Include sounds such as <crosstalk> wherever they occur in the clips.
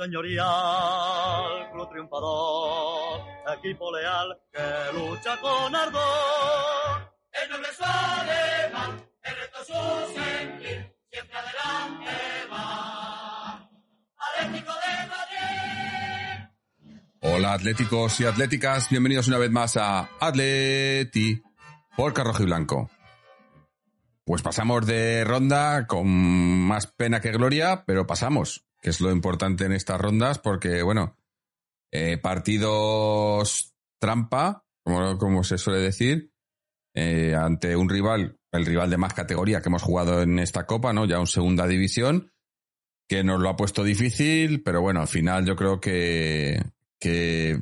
Señorial, club triunfador, equipo leal que lucha con ardor. El noble es alemán, el reto su sentir, siempre adelante va. Atlético de Madrid. Hola atléticos y atléticas, bienvenidos una vez más a Atleti por Carrojo y Blanco. Pues pasamos de ronda con más pena que gloria, pero pasamos que es lo importante en estas rondas, porque, bueno, eh, partidos trampa, como, como, se suele decir, eh, ante un rival, el rival de más categoría que hemos jugado en esta copa, ¿no? Ya en segunda división, que nos lo ha puesto difícil, pero bueno, al final yo creo que, que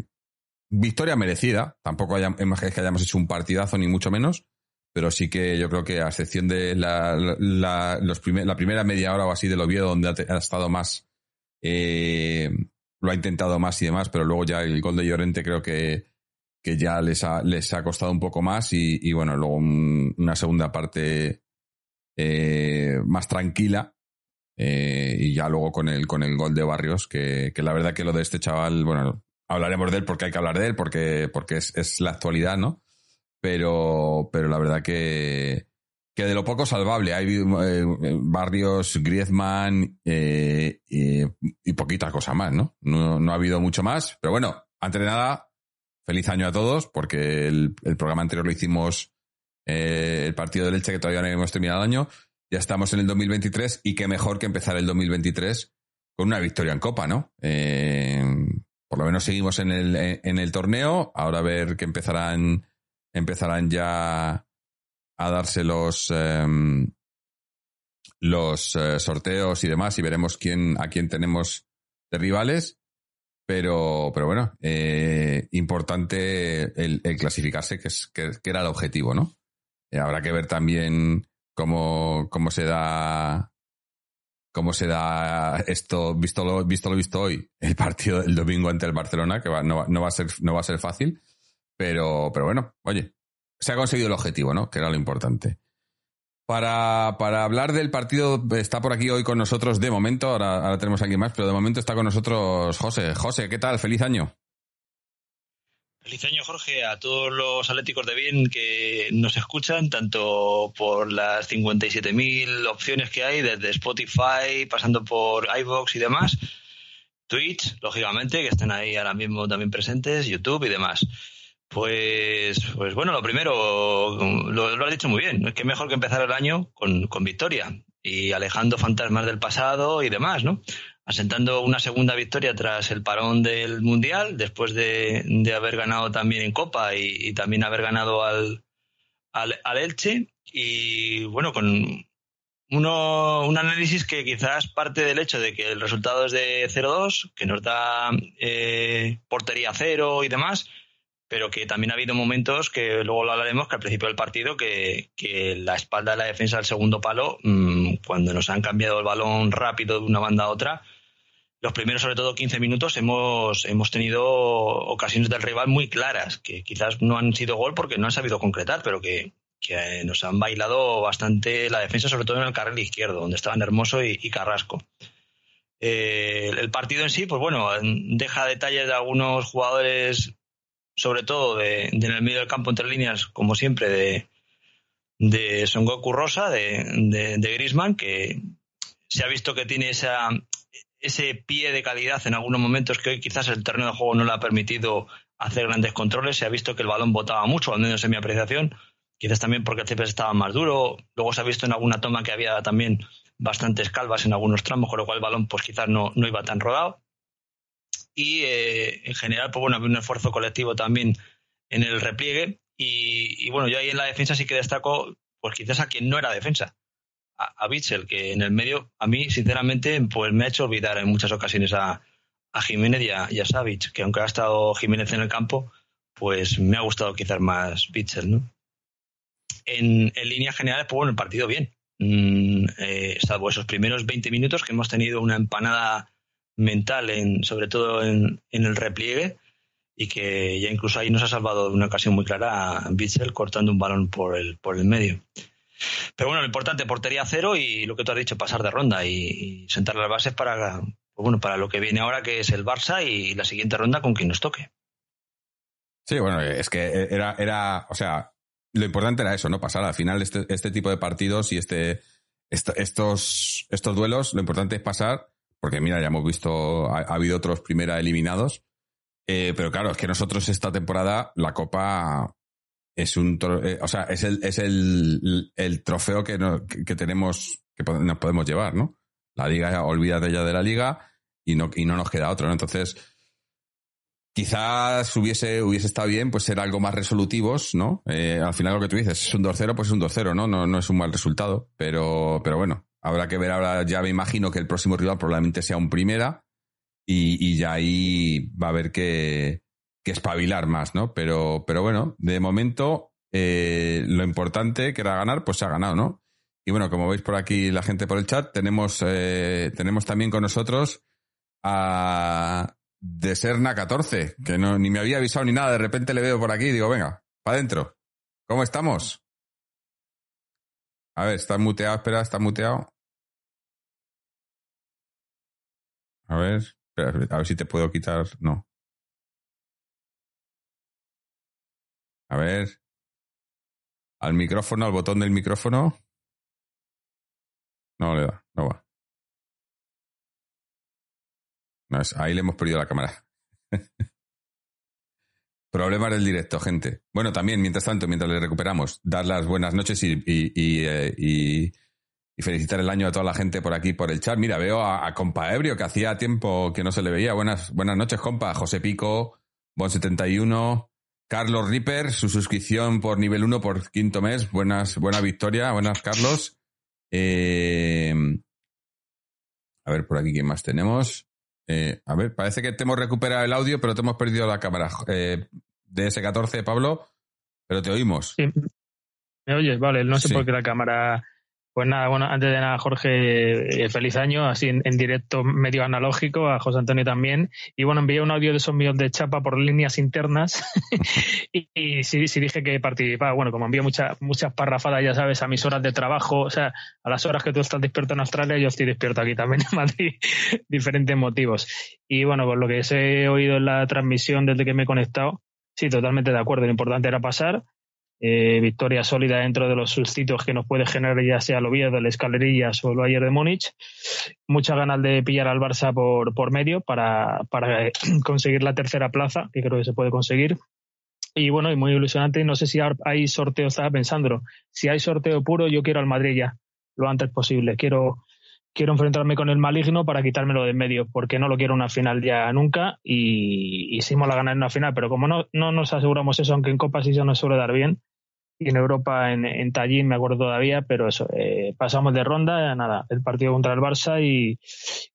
victoria merecida. Tampoco es que hayamos hecho un partidazo, ni mucho menos, pero sí que yo creo que a excepción de la, la, primera media hora o así del Oviedo, donde ha estado más eh, lo ha intentado más y demás, pero luego ya el gol de Llorente creo que, que ya les ha, les ha costado un poco más y, bueno, luego una segunda parte eh, más tranquila eh, y ya luego con el, con el gol de Barrios, que, que, la verdad que lo de este chaval, bueno, hablaremos de él porque hay que hablar de él, porque, porque es, es la actualidad, ¿no? Pero, pero la verdad que, que de lo poco salvable. Hay eh, Barrios, Griezmann eh, y poquita cosa más, ¿no? ¿no? ha habido mucho más. Pero bueno, antes de nada, feliz año a todos, porque el, programa anterior lo hicimos eh, el partido de leche que todavía no hemos terminado el año. Ya estamos en el 2023 y qué mejor que empezar el 2023 con una victoria en Copa, ¿no? por lo menos seguimos en el, en el torneo. Ahora a ver que empezarán, empezarán ya a darse los, em, los eh, sorteos y demás y veremos quién, a quién tenemos de rivales. Pero, pero bueno, eh, importante el, clasificarse, que, es, que, era el objetivo, ¿no? Eh, habrá que ver también cómo, cómo se da cómo se da esto, visto lo visto, lo visto hoy, el partido del domingo ante el Barcelona, que no, no, va a ser, no va a ser fácil, pero, pero bueno, oye, se ha conseguido el objetivo, ¿no? Que era lo importante. Para, para, hablar del partido, está por aquí hoy con nosotros de momento, ahora, tenemos a alguien más, pero de momento está con nosotros José. José, ¿qué tal? Feliz año. Feliz año, Jorge, a todos los atléticos de bien que nos escuchan, tanto por las 57.000 opciones que hay, desde Spotify, pasando por iVoox y demás, Twitch, lógicamente, que están ahí ahora mismo también presentes, YouTube y demás. Pues, pues bueno, lo primero, lo, has dicho muy bien, es que mejor que empezar el año con, con victoria y alejando fantasmas del pasado y demás, ¿no? Asentando una segunda victoria tras el parón del Mundial, después de, de haber ganado también en Copa y, también haber ganado al, al, al, Elche. Y bueno, con uno, un análisis que quizás parte del hecho de que el resultado es de 0-2, que nos da eh, portería cero y demás, pero que también ha habido momentos que luego lo hablaremos que al principio del partido que, que la espalda de la defensa del segundo palo mmm, cuando nos han cambiado el balón rápido de una banda a otra los primeros sobre todo 15 minutos hemos hemos tenido ocasiones del rival muy claras que quizás no han sido gol porque no han sabido concretar pero que, que nos han bailado bastante la defensa sobre todo en el carril izquierdo donde estaban Hermoso y, y Carrasco. Eh, el partido en sí, pues bueno, deja detalles de algunos jugadores, sobre todo de, en el medio del campo entre líneas, como siempre, de, de Son Goku Rosa, de, de, de Grisman, que se ha visto que tiene esa, ese pie de calidad en algunos momentos que hoy quizás el terreno de juego no le ha permitido hacer grandes controles. Se ha visto que el balón botaba mucho, al menos en mi apreciación. Quizás también porque el CPS estaba más duro. Luego se ha visto en alguna toma que había también bastantes calvas en algunos tramos, con lo cual el balón pues quizás no, no iba tan rodado. Y eh, en general, pues bueno, había un esfuerzo colectivo también en el repliegue. Y, bueno, yo ahí en la defensa sí que destaco, pues quizás a quien no era defensa a, Bitzel, que en el medio, a mí, sinceramente, pues me ha hecho olvidar en muchas ocasiones a, Jiménez y a, y que aunque ha estado Jiménez en el campo, pues me ha gustado quizás más Bitzel, ¿no? En, en líneas generales, pues bueno, el partido bien. Mm, eh, salvo esos primeros 20 minutos que hemos tenido una empanada mental, en, sobre todo en, el repliegue, y que ya incluso ahí nos ha salvado de una ocasión muy clara a Bitzel cortando un balón por el, por el medio. Pero bueno, lo importante, portería cero y lo que tú has dicho, pasar de ronda y, sentar las bases para, pues bueno, para lo que viene ahora, que es el Barça y la siguiente ronda con quien nos toque. Sí, bueno, es que era, era, o sea, lo importante era eso, ¿no? Pasar al final este, este tipo de partidos y este, estos, estos duelos, lo importante es pasar, porque mira, ya hemos visto, ha, habido otros primera eliminados, eh, pero claro, es que nosotros esta temporada la Copa es un eh, o sea, es el, es el, el trofeo que, no, que, tenemos, que nos podemos llevar, ¿no? La liga, olvídate ya de la liga y no, y no nos queda otro, ¿no? Entonces, quizás hubiese, hubiese estado bien pues ser algo más resolutivos, ¿no? Eh, al final lo que tú dices, es un 2-0, pues es un 2-0, ¿no? ¿no? No es un mal resultado, pero, pero bueno, habrá que ver ahora, ya me imagino que el próximo rival probablemente sea un primera y, y ya ahí va a haber que, que espabilar más, ¿no? Pero, pero bueno, de momento eh, lo importante que era ganar, pues se ha ganado, ¿no? Y bueno, como veis por aquí la gente por el chat, tenemos, eh, tenemos también con nosotros a Deserna 14, que no, ni me había avisado ni nada, de repente le veo por aquí y digo, venga, para adentro. ¿Cómo estamos? A ver, está muteado, espera, está muteado. A ver, a ver si te puedo quitar. No. A ver. Al micrófono, al botón del micrófono. No le da, no va. Ahí le hemos perdido la cámara. <laughs> Problemas del directo, gente. Bueno, también, mientras tanto, mientras le recuperamos, dar las buenas noches y, eh, felicitar el año a toda la gente por aquí, por el chat. Mira, veo a, compa Ebrio, que hacía tiempo que no se le veía. Buenas, buenas noches, compa. José Pico, Bon71, Carlos Ripper, su suscripción por nivel 1 por quinto mes. Buenas, buena victoria. Buenas, Carlos. Eh, a ver, por aquí, ¿quién más tenemos? Eh, a ver, parece que te hemos recuperado el audio, pero te hemos perdido la cámara. Eh, DS14, Pablo, pero te oímos. Sí. ¿Me oyes? Vale, no sé por qué la cámara pues nada, bueno, antes de nada, Jorge, eh, feliz año, así en, directo medio analógico, a José Antonio también. Y bueno, envié un audio de esos míos de chapa por líneas internas <laughs> y, sí, sí dije que participaba. Bueno, como envío muchas muchas parrafadas, ya sabes, a mis horas de trabajo, o sea, a las horas que tú estás despierto en Australia, yo estoy despierto aquí también en <laughs> Madrid, diferentes motivos. Y bueno, con lo que he oído en la transmisión desde que me he conectado, sí, totalmente de acuerdo, lo importante era pasar eh, victoria sólida dentro de los sitios que nos puede generar ya sea el Oviedo, el Escalerillas o el Bayern de Múnich. Muchas ganas de pillar al Barça por, por medio para, para <clears throat> conseguir la tercera plaza, que creo que se puede conseguir. Y bueno, y muy ilusionante. No sé si hay sorteo, estaba pensando. Si hay sorteo puro, yo quiero al Madrid ya, lo antes posible. Quiero, quiero enfrentarme con el maligno para quitármelo de en medio, porque no lo quiero una final ya nunca y, y la ganar en una final, pero como no, no nos aseguramos eso, aunque en Copa sí se nos suele dar bien, y en Europa en, en Tallinn me acuerdo todavía, pero eso, eh, pasamos de ronda, nada, el partido contra el Barça y,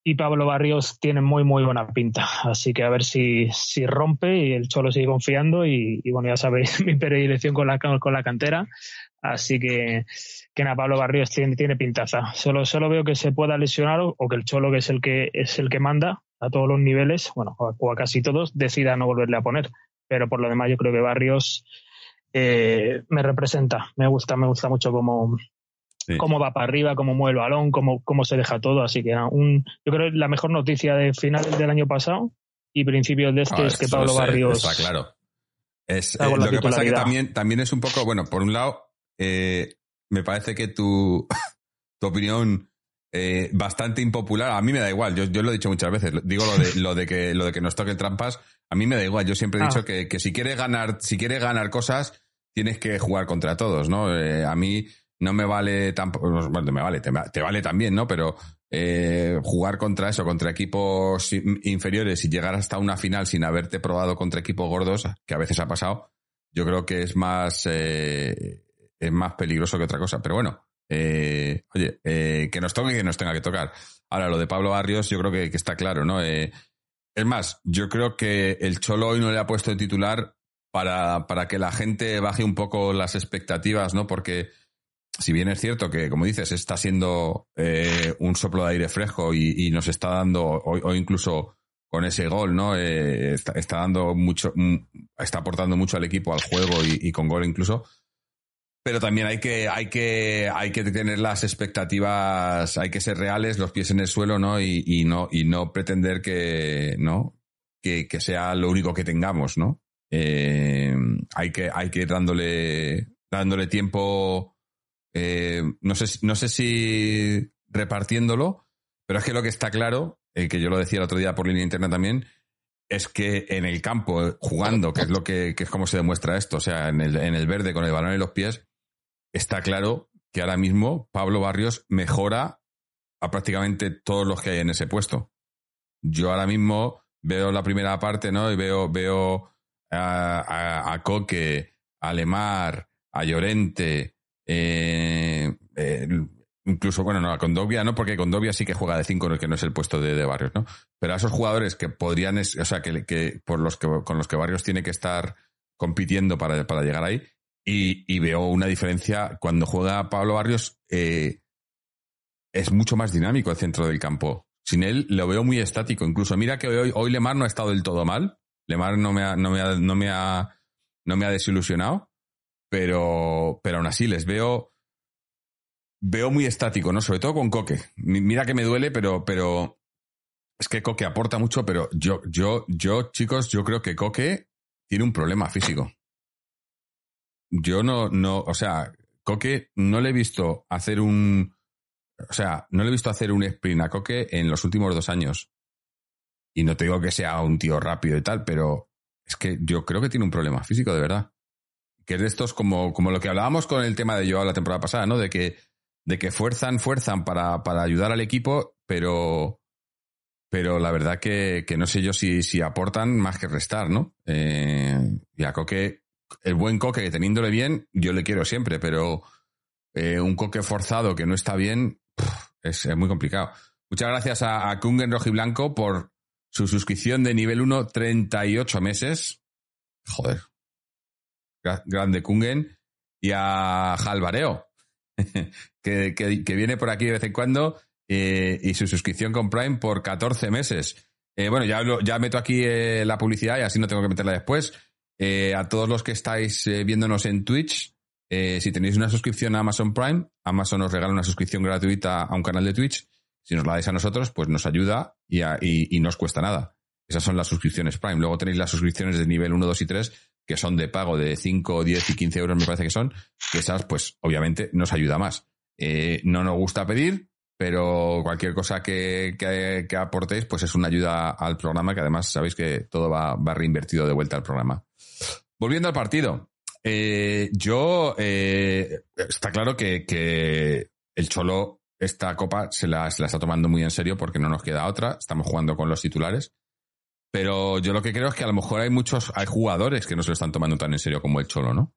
y, Pablo Barrios tiene muy muy buena pinta, así que a ver si, si rompe y el Cholo sigue confiando y, y bueno, ya sabéis <laughs> mi predilección con la, con la cantera, así que, que nada, Pablo Barrios tiene, tiene pintaza, solo, solo veo que se pueda lesionar o, que el Cholo que es el que es el que manda a todos los niveles, bueno, o a casi todos, decida no volverle a poner, pero por lo demás yo creo que Barrios eh, me representa, me gusta, me gusta mucho cómo, cómo va para arriba, cómo mueve el balón, cómo, cómo se deja todo. Así que un, yo creo que la mejor noticia de finales del año pasado y principios de este Ah, es que Pablo sé, Barrios. Está claro. Es, eh, lo que pasa que también, también es un poco, bueno, por un lado, eh, me parece que tu, <laughs> tu opinión eh, bastante impopular, a mí me da igual, yo, yo lo he dicho muchas veces, digo lo de, <laughs> lo de que lo de que nos toquen trampas, a mí me da igual, yo siempre he Ah. dicho que, que si quieres ganar, si quieres ganar cosas, tienes que jugar contra todos, ¿no? Eh, a mí no me vale tampoco, bueno, me vale, te, te vale también, ¿no? Pero eh, jugar contra eso, contra equipos in- inferiores y llegar hasta una final sin haberte probado contra equipos gordos, que a veces ha pasado, yo creo que es más, eh, es más peligroso que otra cosa. Pero bueno, eh, oye, eh, que nos toque y que nos tenga que tocar. Ahora, lo de Pablo Barrios, yo creo que, que está claro, ¿no? Eh, es más, yo creo que el Cholo hoy no le ha puesto de titular para, para que la gente baje un poco las expectativas, ¿no? Porque si bien es cierto que, como dices, está siendo eh, un soplo de aire fresco y, nos está dando, o, o incluso con ese gol, ¿no? Eh, está, dando mucho, mm, está aportando mucho al equipo, al juego y con gol incluso. Pero también hay que, hay que, hay que tener las expectativas, hay que ser reales, los pies en el suelo, ¿no? Y, y no, y no pretender que, ¿no? Que, que sea lo único que tengamos, ¿no? Eh, hay que, hay que ir dándole, dándole tiempo, eh, no sé, no sé si repartiéndolo, pero es que lo que está claro, eh, que yo lo decía el otro día por línea interna también, es que en el campo, jugando, que es lo que, que es como se demuestra esto, o sea, en el, en el verde con el balón en los pies, está claro que ahora mismo Pablo Barrios mejora a prácticamente todos los que hay en ese puesto. Yo ahora mismo veo la primera parte, ¿no? Y veo, veo a, Coque, a Lemar, a Llorente, eh, incluso, bueno, no, a Condovia, no, porque Condovia sí que juega de 5, que no es el puesto de, de Barrios, ¿no? Pero a esos jugadores que podrían, o sea, que, que por los que con los que Barrios tiene que estar compitiendo para, para llegar ahí, y, y veo una diferencia cuando juega Pablo Barrios, eh, es mucho más dinámico el centro del campo. Sin él lo veo muy estático. Incluso mira que hoy, hoy Lemar no ha estado del todo mal. Lemar no me ha, no me ha, no me ha, no me ha desilusionado. Pero, pero aún así les veo, veo muy estático, ¿no? Sobre todo con Coque. Mi- Mira que me duele, pero, pero es que Coque aporta mucho, pero yo, yo, yo, chicos, yo creo que Coque tiene un problema físico. Yo no, no, o sea, Coque no le he visto hacer un, o sea, no le he visto hacer un sprint a Coque en los últimos dos años. Y no te digo que sea un tío rápido y tal, pero es que yo creo que tiene un problema físico, de verdad. Que es de estos como, como lo que hablábamos con el tema de Joao la temporada pasada, ¿no? De que, de que fuerzan, fuerzan para, para ayudar al equipo, pero, pero la verdad que, que no sé yo si, si aportan más que restar, ¿no? Eh, y a Coque, el buen Coque, que teniéndole bien, yo le quiero siempre, pero eh, un Coque forzado que no está bien, es, muy complicado. Muchas gracias a, a Kungen Rojiblanco por su suscripción de nivel 1, 38 meses. Joder. Gra- grande Kungen. Y a Jalvareo, <laughs> que, que, viene por aquí de vez en cuando, eh, y su suscripción con Prime por 14 meses. Eh, bueno, ya, ya meto aquí la publicidad y así no tengo que meterla después. Eh, a todos los que estáis eh, viéndonos en Twitch, eh, si tenéis una suscripción a Amazon Prime, Amazon nos regala una suscripción gratuita a un canal de Twitch. Si nos la dais a nosotros, pues nos ayuda y, y, y no os cuesta nada. Esas son las suscripciones Prime. Luego tenéis las suscripciones de nivel 1, 2 y 3, que son de pago de 5, 10 y 15 euros, me parece que son. Que esas, pues, obviamente, nos ayuda más. Eh, no nos gusta pedir, pero cualquier cosa que, que- que aportéis, pues es una ayuda al programa, que además sabéis que todo va, va reinvertido de vuelta al programa. Volviendo al partido. Eh, yo, eh, está claro que, el Cholo esta copa se la, está tomando muy en serio porque no nos queda otra. Estamos jugando con los titulares. Pero yo lo que creo es que a lo mejor hay muchos, hay jugadores que no se lo están tomando tan en serio como el Cholo, ¿no?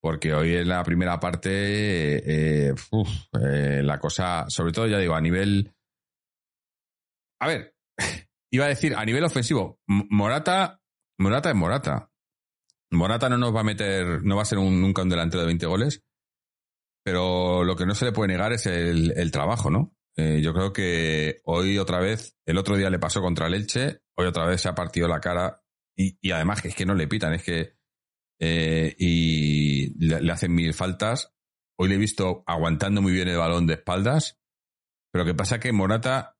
Porque hoy en la primera parte, eh, eh, la cosa, sobre todo ya digo, a nivel... A ver, <laughs> iba a decir, a nivel ofensivo, Morata, Morata es Morata. Morata no nos va a meter, no va a ser un- nunca un delantero de 20 goles, pero lo que no se le puede negar es el, trabajo, ¿no? Eh, yo creo que hoy otra vez, el otro día le pasó contra el hoy otra vez se ha partido la cara y, además es que no le pitan, es que eh, y le, le hacen mil faltas hoy le he visto aguantando muy bien el balón de espaldas, pero que pasa que Morata,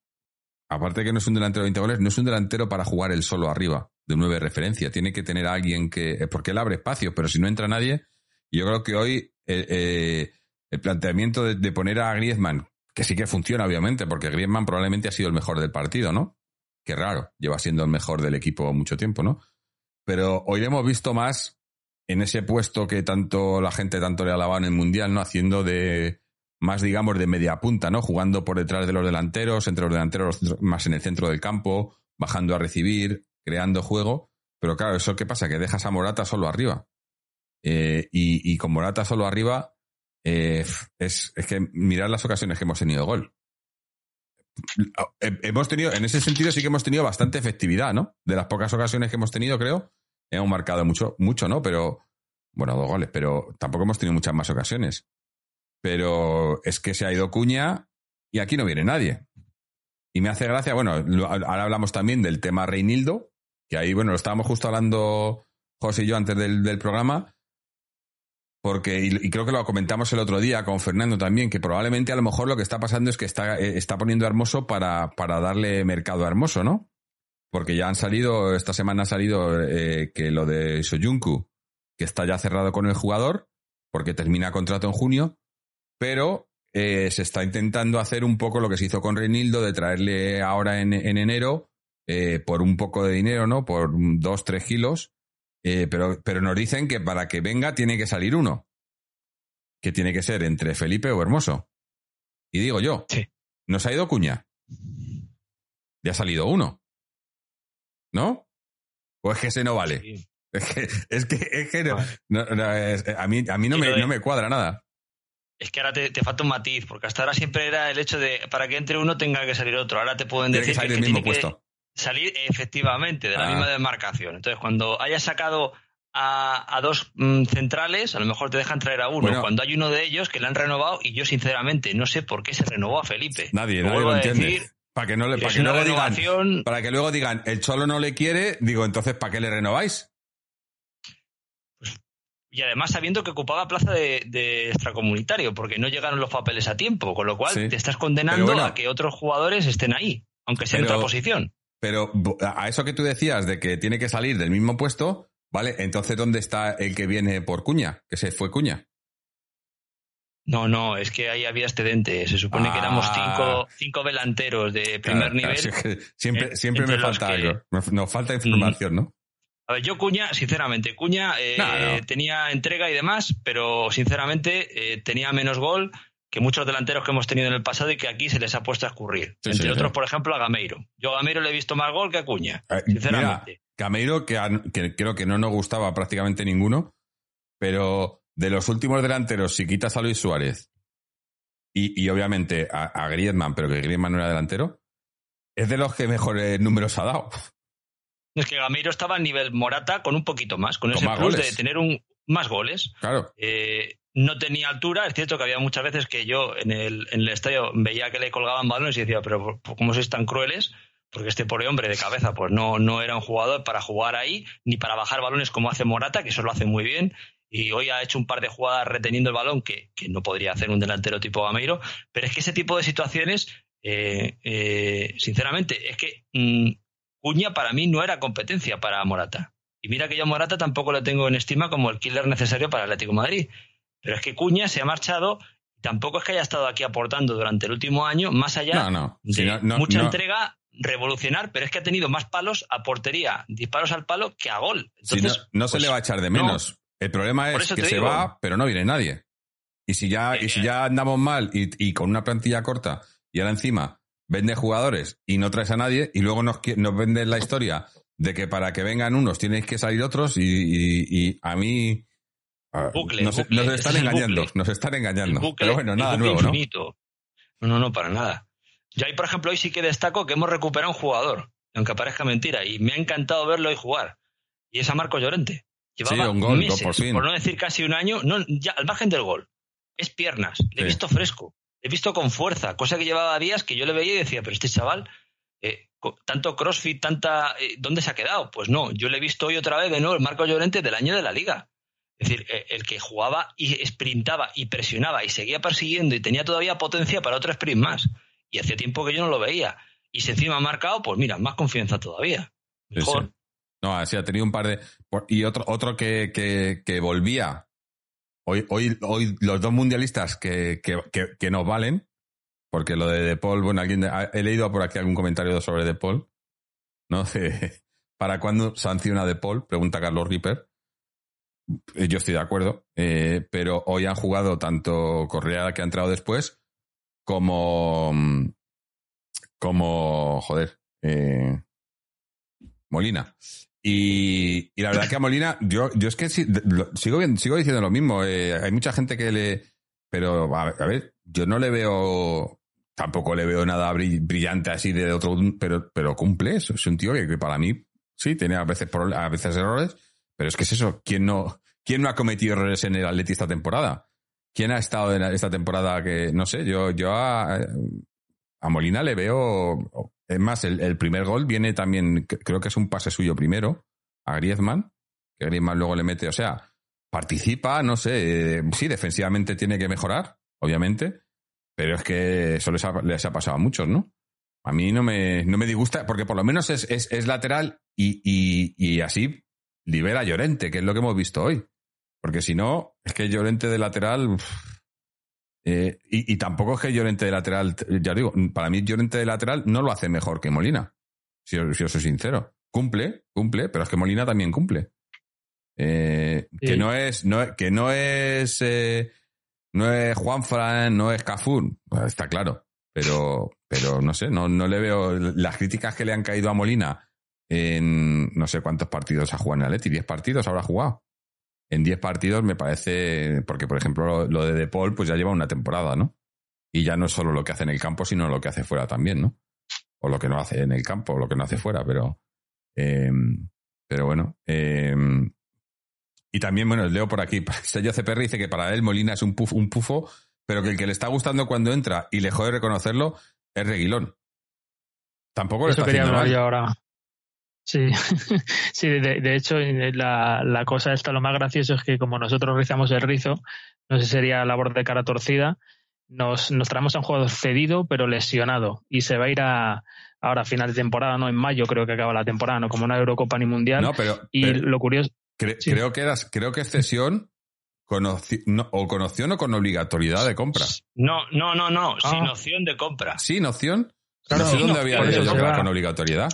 aparte de que no es un delantero de 20 goles, no es un delantero para jugar el solo arriba, de nueve referencia. Tiene que tener a alguien que, porque él abre espacio, pero si no entra nadie, yo creo que hoy eh, eh, el planteamiento de, de, poner a Griezmann, que sí que funciona obviamente, porque Griezmann probablemente ha sido el mejor del partido, ¿no? Qué raro, lleva siendo el mejor del equipo mucho tiempo, ¿no? Pero hoy hemos visto más en ese puesto que tanto la gente tanto le alababa en el Mundial, ¿no? Haciendo de más, digamos, de media punta, ¿no? Jugando por detrás de los delanteros, entre los delanteros más en el centro del campo, bajando a recibir, creando juego. Pero claro, ¿eso qué pasa? Que dejas a Morata solo arriba. Eh, y, con Morata solo arriba, eh, es, es que mirar las ocasiones que hemos tenido gol. Hemos tenido, en ese sentido sí que hemos tenido bastante efectividad, ¿no? De las pocas ocasiones que hemos tenido, creo, hemos marcado mucho, mucho, ¿no? Pero, bueno, dos goles, pero tampoco hemos tenido muchas más ocasiones. Pero es que se ha ido Cuña y aquí no viene nadie. Y me hace gracia, bueno, ahora hablamos también del tema Reinildo, que ahí, bueno, lo estábamos justo hablando José y yo antes del, programa, porque, y, creo que lo comentamos el otro día con Fernando también, que probablemente a lo mejor lo que está pasando es que está, eh, está poniendo Hermoso para, para darle mercado a Hermoso, ¿no? Porque ya han salido, esta semana ha salido eh, que lo de Soyuncu, que está ya cerrado con el jugador, porque termina contrato en junio, pero eh, se está intentando hacer un poco lo que se hizo con Reinildo, de traerle ahora en enero eh, por un poco de dinero, ¿no? Por dos, tres kilos. Eh, pero, pero nos dicen que para que venga tiene que salir uno. Que tiene que ser entre Felipe o Hermoso. Y digo yo, sí. nos ha ido Cuña. Ya ha salido uno. ¿No? ¿O es que ese no vale? Sí. Es que, es que, es que no, no, no, es, a mí, a mí no, me, no me cuadra nada. Es que ahora te, te, falta un matiz, porque hasta ahora siempre era el hecho de para que entre uno tenga que salir otro. Ahora te pueden tiene decir que salir que, del mismo tiene puesto. Salir efectivamente de la Ah. misma demarcación. Entonces, cuando hayas sacado a, a dos mm, centrales, a lo mejor te dejan traer a uno. Bueno. cuando hay uno de ellos que le han renovado, y yo sinceramente no sé por qué se renovó a Felipe. Nadie, nadie lo entiende. decir, para que no le, para que luego digan, para que luego digan, el Cholo no le quiere, digo, entonces, ¿para qué le renováis? Y además sabiendo que ocupaba plaza de, de extracomunitario, porque no llegaron los papeles a tiempo, con lo cual Sí. te estás condenando bueno. a que otros jugadores estén ahí, aunque sea en otra posición. Pero a eso que tú decías de que tiene que salir del mismo puesto, ¿vale? Entonces, ¿dónde está el que viene por Cuña? Que se fue Cuña. No, no, es que ahí había excedente. Se supone que éramos Ah. cinco, cinco delanteros de primer Claro, nivel. claro, si es que siempre siempre me falta que- algo. Nos falta información, ¿no? A ver, yo Cuña, sinceramente, Cuña eh, No, no. tenía entrega y demás, pero sinceramente eh, tenía menos gol que muchos delanteros que hemos tenido en el pasado y que aquí se les ha puesto a escurrir. Sí, Entre sí, otros, sí. por ejemplo, a Gameiro. Yo a Gameiro le he visto más gol que a Cuña, Eh, sinceramente. Mira, Cameiro, que, a- que creo que no nos gustaba prácticamente ninguno, pero de los últimos delanteros, si quitas a Luis Suárez y, y obviamente a, a Griezmann, pero que Griezmann no era delantero, es de los que mejores números ha dado. Es que Gameiro estaba a nivel Morata con un poquito más, con, Con ese más plus goles. de tener un, más goles. Claro. Eh, no tenía altura. Es cierto que había muchas veces que yo en el, en el estadio veía que le colgaban balones y decía, pero ¿por- ¿cómo sois tan crueles? Porque este pobre hombre de cabeza pues no, no era un jugador para jugar ahí, ni para bajar balones como hace Morata, que eso lo hace muy bien. Y hoy ha hecho un par de jugadas reteniendo el balón que, que no podría hacer un delantero tipo Gameiro. Pero es que ese tipo de situaciones, eh, eh, sinceramente, es que mm, Cuña para mí no era competencia para Morata. Y mira que yo a Morata tampoco lo tengo en estima como el killer necesario para el Atlético de Madrid. Pero es que Cuña se ha marchado y tampoco es que haya estado aquí aportando durante el último año, más allá No, no. de Si no- no- mucha entrega, revolucionar, pero es que ha tenido más palos a portería, disparos al palo, que a gol. Si Entonces, no, se pues, le va a echar de no. menos. El problema es que se digo. va, pero no viene nadie. Y si ya, y si Eh, ya andamos mal y, y con una plantilla corta y ahora encima vende jugadores y no traes a nadie y luego nos, nos vendes la historia de que para que vengan unos tienes que salir otros y, y- y a mí ah, Bucle, nos, bucle, nos ese están es engañando, bucle. nos están <laughs> engañando. Pero bueno, nada nuevo, ¿no? infinito. ¿no? No, no, para nada. Yo ahí, por ejemplo, hoy sí que destaco que hemos recuperado un jugador, aunque parezca mentira, y me ha encantado verlo hoy jugar. Y es a Marco Llorente. Llevaba Sí, un gol, meses, por fin. no decir casi un año, no, ya al margen del gol. Es piernas. Le he visto fresco, le he visto con fuerza, cosa que llevaba días que yo le veía y decía, pero este chaval, eh, tanto crossfit, tanta... eh, ¿Dónde se ha quedado? Pues no, yo le he visto hoy otra vez de nuevo el Marco Llorente del año de la liga. Es decir, eh, el que jugaba y sprintaba y presionaba y seguía persiguiendo y tenía todavía potencia para otro sprint más. Y hacía tiempo que yo no lo veía. Y si encima ha marcado, pues mira, más confianza todavía. Mejor. No, así ha tenido un par de. Y otro, otro que, que, volvía. Hoy, hoy, hoy los dos mundialistas que, que, que, nos valen, porque lo de De Paul, bueno, alguien he leído por aquí algún comentario sobre De Paul, ¿no? <laughs> ¿Para cuándo sanciona De Paul? Pregunta Carlos Ripper. Eh, yo estoy de acuerdo, eh, pero hoy han jugado tanto Correa, que ha entrado después, como. como. joder. Eh, Molina. Y, la verdad que a Molina, yo, yo es que sigo, sigo diciendo lo mismo. hay mucha gente que le. Pero, a ver, yo no le veo. Tampoco le veo nada brillante así de otro. Pero, pero cumple eso. Es un tío que, para mí, sí, tiene a veces, a veces errores, pero es que es eso, ¿quién no, quién no ha cometido errores en el Atleti esta temporada? ¿Quién ha estado en esta temporada que, no sé, yo, yo a, Molina le veo, es más, el, primer gol viene también, creo que es un pase suyo primero, a Griezmann, que Griezmann luego le mete, o sea, participa, no sé, sí, defensivamente tiene que mejorar, obviamente, pero es que eso les ha, pasado a muchos, ¿no? A mí no me, no me disgusta, porque por lo menos es, es, lateral y, y, y, así libera a Llorente, que es lo que hemos visto hoy. Porque si no, es que Llorente de lateral. Eh, y, tampoco es que Llorente de lateral, ya digo, para mí Llorente de lateral no lo hace mejor que Molina. Si, os soy sincero. Cumple, cumple, pero es que Molina también cumple. Eh, que no es, no, que no es, eh, no es Juan Fran, no es Cafún, pues está claro. Pero, pero no sé, no, no le veo las críticas que le han caído a Molina en no sé cuántos partidos ha jugado en Atleti, 10 partidos habrá jugado en 10 partidos me parece, porque por ejemplo lo de De Paul pues ya lleva una temporada, ¿no? Y ya no es solo lo que hace en el campo, sino lo que hace fuera también, ¿no? O lo que no hace en el campo, o lo que no hace fuera, pero... Em, pero bueno. Em, y también, bueno, leo por aquí, <laughs> Sello CPR dice que para él Molina es un, un pufo, pero que el que le está gustando cuando entra y le jode reconocerlo es Reguilón. Tampoco le está haciendo mal. ahora. Sí, <laughs> sí de, hecho, la, la, cosa esta, lo más gracioso es que como nosotros rizamos el rizo, no sé si sería labor de cara torcida, nos, nos traemos a un jugador cedido pero lesionado y se va a ir a ahora a final de temporada, no en mayo creo que acaba la temporada, no como una Eurocopa ni Mundial. No, pero, y lo curioso... Creo que eras, creo que es cesión o con opción o con obligatoriedad de compra. No, no, no, no, sin ah. opción de compra. ¿Sin opción? Claro, dónde había con obligatoriedad?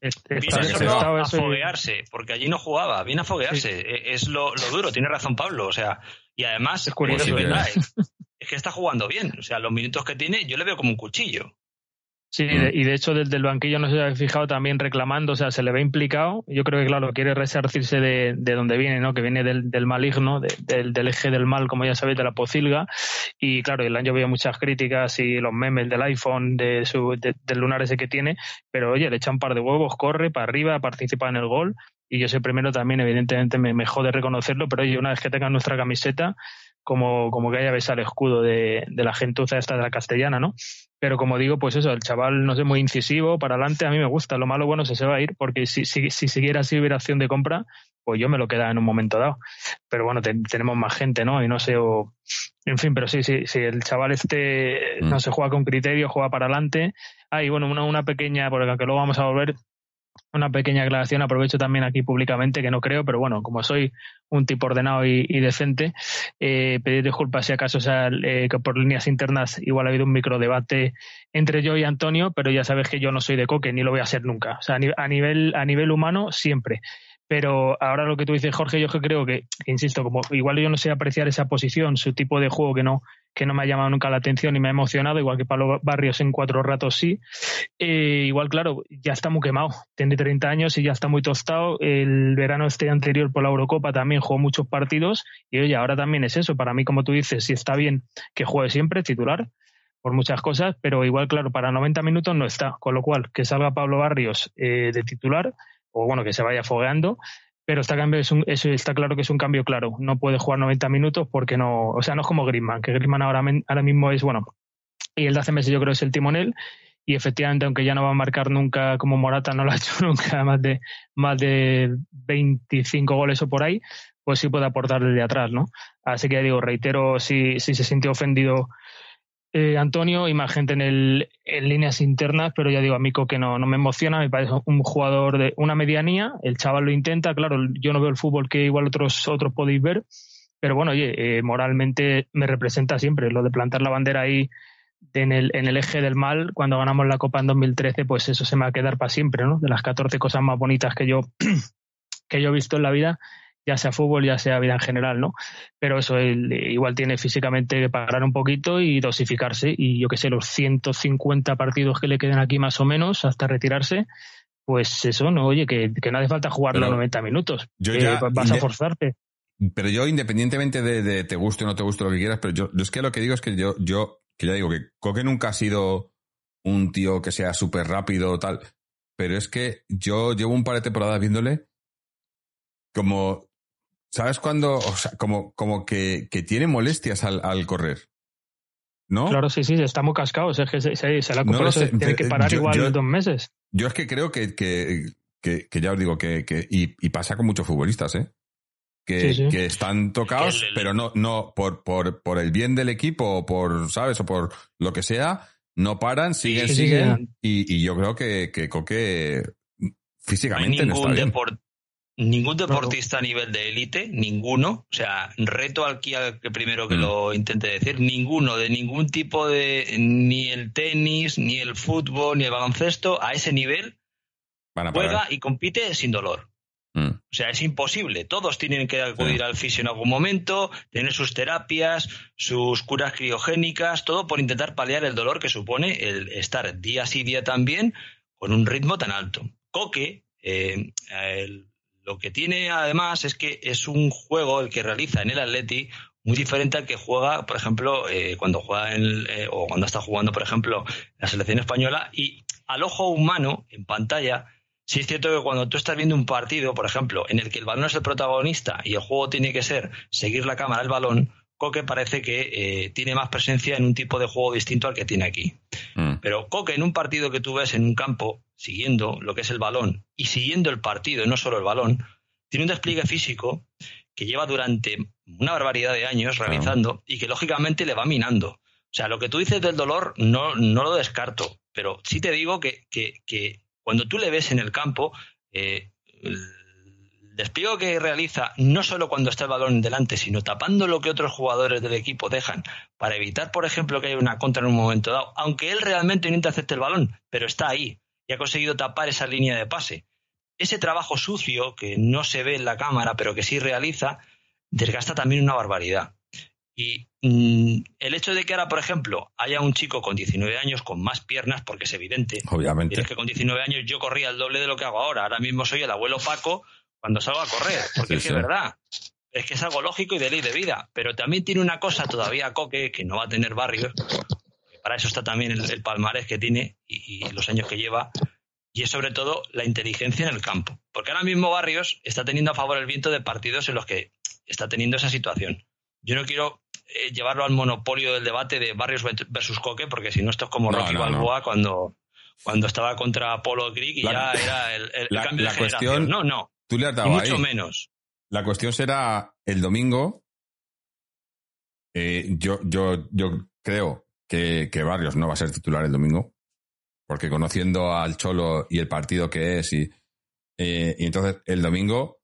viene a foguearse, porque allí no jugaba, viene a foguearse. E, es lo, duro, tiene razón Pablo. O sea, y además, es, curioso, <laughs> es que está jugando bien. O sea, los minutos que tiene, yo le veo como un cuchillo. Sí, y de hecho desde el banquillo no se ha fijado también reclamando, o sea, se le ve implicado. Yo creo que, claro, quiere resarcirse de, de donde viene, ¿no? Que viene del, del maligno, del, del, eje del mal, como ya sabéis, de la pocilga. Y claro, el año veo muchas críticas y los memes del iPhone, de su, del lunar ese que tiene, pero oye, le echa un par de huevos, corre para arriba, participa en el gol. Y yo sé primero también, evidentemente, me, me jode reconocerlo, pero oye, una vez que tenga nuestra camiseta, como, como que haya besado el escudo de, de la gentuza esta de la castellana, ¿no? Pero como digo, pues eso, el chaval no sé, muy incisivo, para adelante, a mí me gusta. Lo malo, bueno, se, se va a ir, porque si, si, si siguiera así hubiera acción de compra, pues yo me lo queda en un momento dado. Pero bueno, tenemos más gente, ¿no? Y no sé, o... en fin, pero sí, sí, sí, el chaval este no mm. se juega con criterio, juega para adelante. Ah, y bueno, una, una pequeña, porque aunque luego vamos a volver, una pequeña aclaración, aprovecho también aquí públicamente, que no creo, pero bueno, como soy un tipo ordenado y, decente, eh, pedir disculpas si acaso sea, eh, que por líneas internas igual ha habido un micro debate entre yo y Antonio, pero ya sabes que yo no soy de coque, ni lo voy a ser nunca. O sea, a nivel, a nivel humano, siempre. Pero ahora lo que tú dices, Jorge, yo creo que, insisto, como igual yo no sé apreciar esa posición, su tipo de juego que no, que no me ha llamado nunca la atención y me ha emocionado, igual que Pablo Barrios en cuatro ratos sí. Eh, igual, claro, ya está muy quemado, tiene 30 años y ya está muy tostado. El verano este anterior por la Eurocopa también jugó muchos partidos y oye, ahora también es eso. Para mí, como tú dices, si está bien que juegue siempre, titular, por muchas cosas, pero igual, claro, para 90 minutos no está. Con lo cual, que salga Pablo Barrios eh, de titular o bueno, que se vaya fogueando, pero está, cambio es un, está claro que es un cambio claro. No puede jugar 90 minutos porque no, o sea, no es como Griezmann, que Griezmann ahora, ahora mismo es, bueno, y el de hace meses yo creo es el timonel, y efectivamente, aunque ya no va a marcar nunca como Morata, no lo ha hecho <laughs> nunca más de, más de 25 goles o por ahí, pues sí puede aportar desde atrás, ¿no? Así que digo, reitero, si, si se sintió ofendido eh, Antonio y más gente en, el, en líneas internas, pero ya digo, a mí que no, no me emociona, me parece un jugador de una medianía, el chaval lo intenta, claro, yo no veo el fútbol que igual otros, otros podéis ver, pero bueno, oye, eh, moralmente me representa siempre lo de plantar la bandera ahí en el, en el eje del mal, cuando ganamos la Copa en 2013, pues eso se me va a quedar para siempre, ¿no? De las 14 cosas más bonitas que yo, <clears throat> que yo he visto en la vida, ya sea fútbol, ya sea vida en general, ¿no? Pero eso, igual tiene físicamente que parar un poquito y dosificarse, y yo que sé, los 150 partidos que le queden aquí más o menos hasta retirarse, pues eso, no, oye, que, que no hace falta jugar los 90 minutos. Yo ya vas a forzarte. Pero yo, independientemente de, de, te guste o no te guste lo que quieras, pero yo, es que lo que digo es que yo, yo que ya digo que Coque nunca ha sido un tío que sea súper rápido o tal, pero es que yo llevo un par de temporadas viéndole como, ¿sabes cuándo? O sea, como, como que, que tiene molestias al, al correr. ¿No? Claro, sí, sí, está muy cascado. es que se, se, la no tiene que parar igual dos meses. Yo es que creo que, que, que, que ya os digo que, que y, y, pasa con muchos futbolistas, ¿eh? que, están tocados, pero no, no por, por, por el bien del equipo o por, ¿sabes? O por lo que sea, no paran, siguen, siguen. Y, y, yo creo que, que Coque físicamente no, está bien. Ningún deportista a nivel de élite, ninguno, o sea, reto al que primero que mm. lo intente decir, ninguno de ningún tipo de, ni el tenis, ni el fútbol, ni el baloncesto, a ese nivel, juega y compite sin dolor. Mm. O sea, es imposible. Todos tienen que acudir al fisio en algún momento, tener sus terapias, sus curas criogénicas, todo por intentar paliar el dolor que supone el estar día sí día también con un ritmo tan alto. Coque, eh, lo que tiene además es que es un juego el que realiza en el Atleti muy diferente al que juega, por ejemplo, eh, cuando juega en, eh, o cuando está jugando, por ejemplo, la selección española. Y al ojo humano en pantalla Sí es cierto que cuando tú estás viendo un partido, por ejemplo, en el que el balón es el protagonista y el juego tiene que ser seguir la cámara al balón, Coque parece que eh, tiene más presencia en un tipo de juego distinto al que tiene aquí. Mm. Pero Coque en un partido que tú ves en un campo, siguiendo lo que es el balón y siguiendo el partido, no solo el balón, tiene un despliegue físico que lleva durante una barbaridad de años realizando y que lógicamente le va minando. O sea, lo que tú dices del dolor no, no lo descarto, pero sí te digo que, que, que cuando tú le ves en el campo, eh, despliegue que realiza, no solo cuando está el balón delante, sino tapando lo que otros jugadores del equipo dejan, para evitar, por ejemplo, que haya una contra en un momento dado, aunque él realmente no intercepte el balón, pero está ahí y ha conseguido tapar esa línea de pase. Ese trabajo sucio, que no se ve en la cámara, pero que sí realiza, desgasta también una barbaridad. Y mm, el hecho de que ahora, por ejemplo, haya un chico con 19 años con más piernas, porque es evidente. Obviamente. Es que con 19 años yo corría el doble de lo que hago ahora. Ahora mismo soy el abuelo Paco cuando salgo a correr, porque es que es verdad. Es que es algo lógico y de ley de vida. Pero también tiene una cosa todavía, Coque, que no va a tener barrios. Para eso está también el, palmarés que tiene y, y los años que lleva. Y es sobre todo la inteligencia en el campo. Porque ahora mismo Barrios está teniendo a favor el viento de partidos en los que está teniendo esa situación. Yo no quiero eh, llevarlo al monopolio del debate de Barrios versus Coque, porque si no, esto es como Rocky Balboa cuando, cuando estaba contra Apolo Greek y ya era el, el la, cambio la cuestión, No, no. Tú le has dado mucho menos. La cuestión será el domingo. Eh, yo, yo, yo creo que, que Barrios no va a ser titular el domingo, porque conociendo al Cholo y el partido que es, y, eh, y entonces el domingo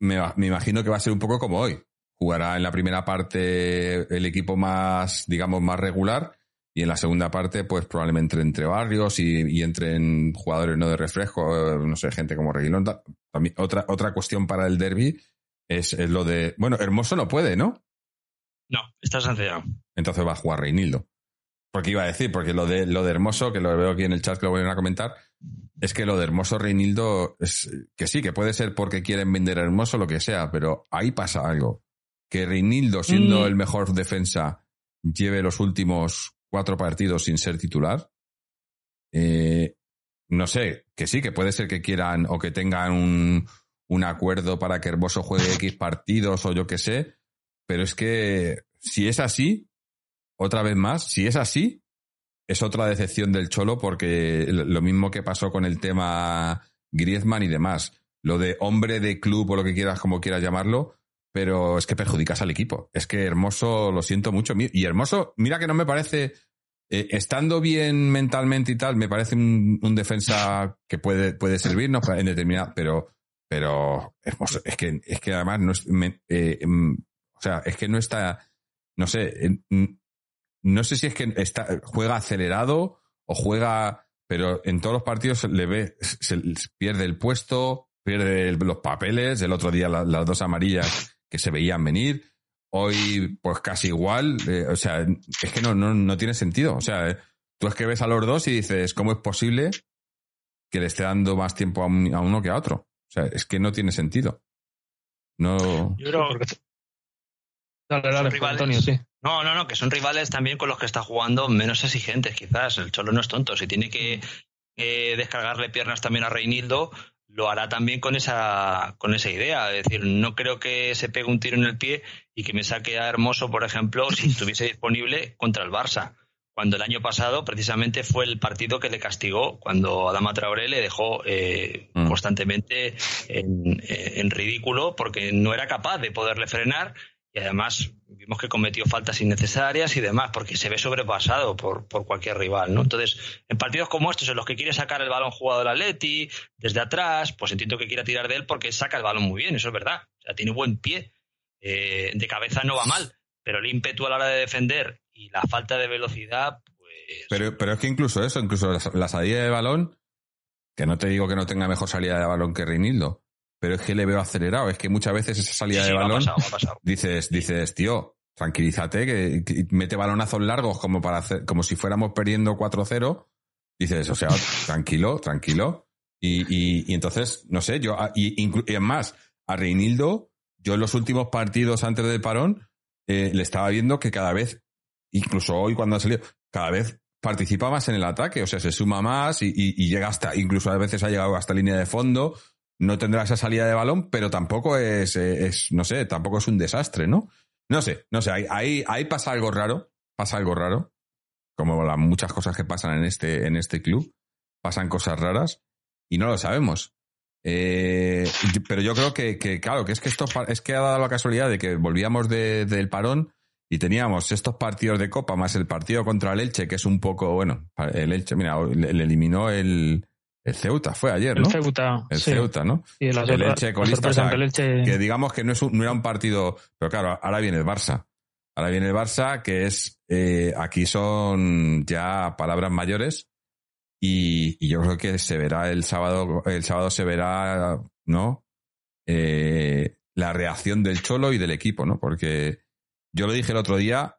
me, me imagino que va a ser un poco como hoy jugará en la primera parte el equipo más, digamos, más regular y en la segunda parte, pues probablemente entre barrios y, y entren jugadores no de refresco, no sé, gente como Reguilón. También, otra, otra cuestión para el derby es, lo de, bueno, Hermoso no puede, ¿no? No, está sancionado. Entonces va a jugar Reinildo. Porque iba a decir, porque lo de, lo de Hermoso, que lo veo aquí en el chat que lo vuelven a comentar, es que lo de Hermoso Reinildo, es, que sí, que puede ser porque quieren vender a Hermoso, lo que sea, pero ahí pasa algo que Reinildo, siendo mm. el mejor defensa, lleve los últimos cuatro partidos sin ser titular. Eh, no sé, que sí, que puede ser que quieran o que tengan un, un acuerdo para que Hermoso juegue <laughs> X partidos o yo qué sé, pero es que si es así, otra vez más, si es así, es otra decepción del Cholo porque lo mismo que pasó con el tema Griezmann y demás. Lo de hombre de club o lo que quieras, como quieras llamarlo, pero es que perjudicas al equipo. Es que Hermoso, lo siento mucho. Y Hermoso, mira que no me parece, eh, estando bien mentalmente y tal, me parece un, defensa que puede, puede servirnos en determinado, pero, pero Hermoso, es que, es que además no es, eh, mm, o sea, es que no está, no sé, no sé si es que está, juega acelerado o juega, pero en todos los partidos le ve, se pierde el puesto, pierde los papeles, el otro día las dos amarillas que se veían venir, hoy pues casi igual, eh, o sea, es que no, no, no tiene sentido, o sea, tú es que ves a los dos y dices, ¿cómo es posible que le esté dando más tiempo a, uno que a otro? O sea, es que no tiene sentido. No. Yo creo Antonio, sí. No, no, no, que son rivales también con los que está jugando menos exigentes, quizás. El Cholo no es tonto. Si tiene que eh, descargarle piernas también a Reinildo, lo hará también con esa, con esa idea. Es decir, no creo que se pegue un tiro en el pie y que me saque a Hermoso, por ejemplo, si <laughs> estuviese disponible contra el Barça. Cuando el año pasado, precisamente, fue el partido que le castigó, cuando Adama Traoré le dejó eh, mm. constantemente en, en ridículo porque no era capaz de poderle frenar y además vimos que cometió faltas innecesarias y demás, porque se ve sobrepasado por, por cualquier rival, ¿no? Entonces, en partidos como estos, en los que quiere sacar el balón jugador Atleti, desde atrás, pues entiendo que quiera tirar de él porque saca el balón muy bien, eso es verdad. O sea, tiene buen pie. Eh, de cabeza no va mal, pero el ímpetu a la hora de defender y la falta de velocidad, pues... Pero, pero es que incluso eso, incluso la, salida de balón, que no te digo que no tenga mejor salida de balón que Reinildo, pero es que le veo acelerado. Es que muchas veces esa salida de balón dices, dices, tío, tranquilízate, que, mete balonazos largos como para hacer, como si fuéramos perdiendo 4-0. Dices, o sea, <laughs> tranquilo, tranquilo. Y, y, entonces, no sé, yo, ah, y, y, es más, a Reinildo, yo en los últimos partidos antes del parón, eh, le estaba viendo que cada vez, incluso hoy cuando ha salido, cada vez participa más en el ataque, o sea, se suma más y, y, llega hasta, incluso a veces ha llegado hasta línea de fondo no tendrá esa salida de balón, pero tampoco es, no sé, tampoco es un desastre, ¿no? No sé, no sé, ahí, ahí, pasa algo raro, pasa algo raro, como las muchas cosas que pasan en este, en este club, pasan cosas raras y no lo sabemos. Eh, pero yo creo que, que, claro, que es que esto es que ha dado la casualidad de que volvíamos de, del parón y teníamos estos partidos de Copa más el partido contra el Elche, que es un poco, bueno, el Elche, mira, le eliminó el, el Ceuta fue ayer, ¿no? El Ceuta. El Ceuta, ¿no? Y el, Elche colista. Que digamos que no, es un, no era un partido. Pero claro, ahora viene el Barça. Ahora viene el Barça, que es. Eh, aquí son ya palabras mayores. Y, yo creo que se verá el sábado. El sábado se verá, ¿no? Eh, la reacción del Cholo y del equipo, ¿no? Porque yo lo dije el otro día,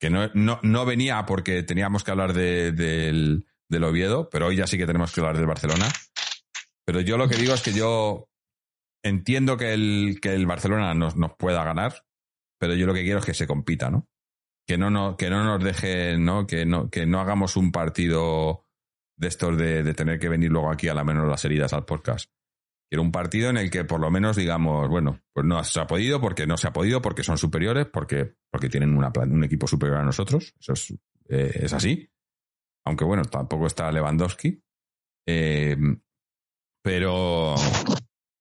que no, no, no venía porque teníamos que hablar de, del del Oviedo, pero hoy ya sí que tenemos que hablar del Barcelona. Pero yo lo que digo es que yo entiendo que el, que el Barcelona nos, nos pueda ganar, pero yo lo que quiero es que se compita, ¿no? Que no, no, que no nos deje, ¿no? Que no, que no hagamos un partido de estos de, de tener que venir luego aquí a la menos las heridas al podcast. Quiero un partido en el que por lo menos digamos, bueno, pues no se ha podido, porque no se ha podido, porque son superiores, porque, porque tienen un equipo superior a nosotros. Eso es, eh, es así aunque bueno, tampoco está Lewandowski. Eh, pero,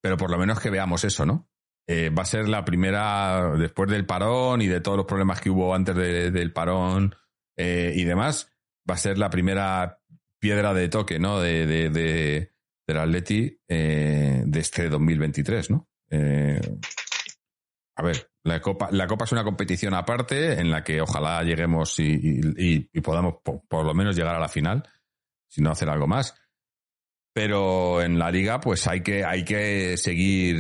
pero por lo menos que veamos eso, ¿no? Eh, va a ser la primera, después del parón y de todos los problemas que hubo antes del parón eh, y demás, va a ser la primera piedra de toque, ¿no? De, de, de del Atleti de este 2023, ¿no? a ver, la Copa, la Copa es una competición aparte en la que ojalá lleguemos y, podamos por, lo menos llegar a la final, si no hacer algo más. Pero en la liga, pues hay que, hay que seguir,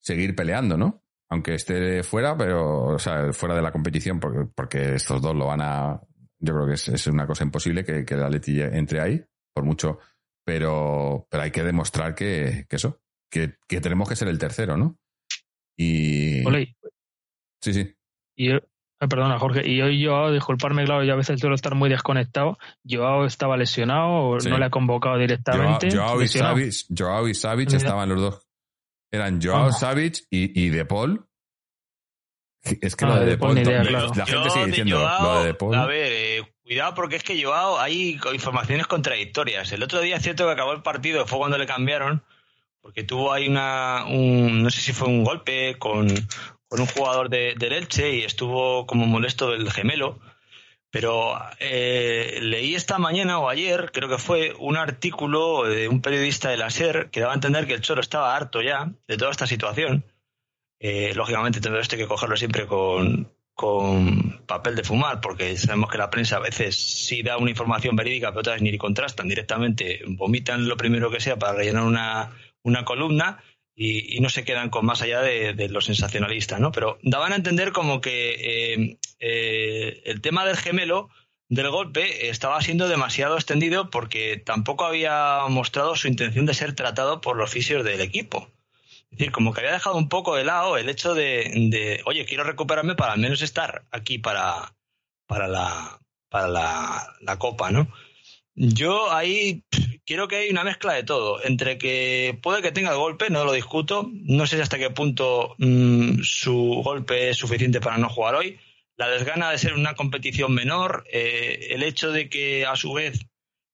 seguir peleando, ¿no? Aunque esté fuera, pero, o sea, fuera de la competición, porque, porque estos dos lo van a. Yo creo que es, una cosa imposible que, que el Atleti entre ahí, por mucho. Pero, pero hay que demostrar que, que eso, que, que tenemos que ser el tercero, ¿no? Y. Sí, sí. Y perdona, Jorge. Y hoy Joao, disculparme, claro, yo a veces suelo estar muy desconectado. Joao estaba lesionado o no le ha convocado directamente. Joao, y Savic, Joao y estaban los dos. Eran Joao, ah. Savic y, y De Paul. Es que lo de, de Paul, la gente sigue diciendo lo de, A ver, eh, cuidado porque es que Joao hay informaciones contradictorias. El otro día es cierto que acabó el partido, fue cuando le cambiaron, porque tuvo ahí una, un, no sé si fue un golpe con, con un jugador de, del y estuvo como molesto el gemelo. Pero eh, leí esta mañana o ayer, creo que fue, un artículo de un periodista de la SER que daba a entender que el Cholo estaba harto ya de toda esta situación. Eh, lógicamente, todo esto que cogerlo siempre con, con papel de fumar, porque sabemos que la prensa a veces sí da una información verídica, pero otras ni contrastan directamente, vomitan lo primero que sea para rellenar una, una columna y, no se quedan con más allá de, de, lo sensacionalista, ¿no? Pero daban a entender como que eh, eh, el tema del gemelo del golpe estaba siendo demasiado extendido porque tampoco había mostrado su intención de ser tratado por los fisios del equipo. Es decir, como que había dejado un poco de lado el hecho de, de oye, quiero recuperarme para al menos estar aquí para, para, la, para la, la copa, ¿no? Yo ahí quiero que hay una mezcla de todo, entre que puede que tenga el golpe, no lo discuto, no sé hasta qué punto mm, su golpe es suficiente para no jugar hoy, la desgana de ser una competición menor, eh, el hecho de que a su vez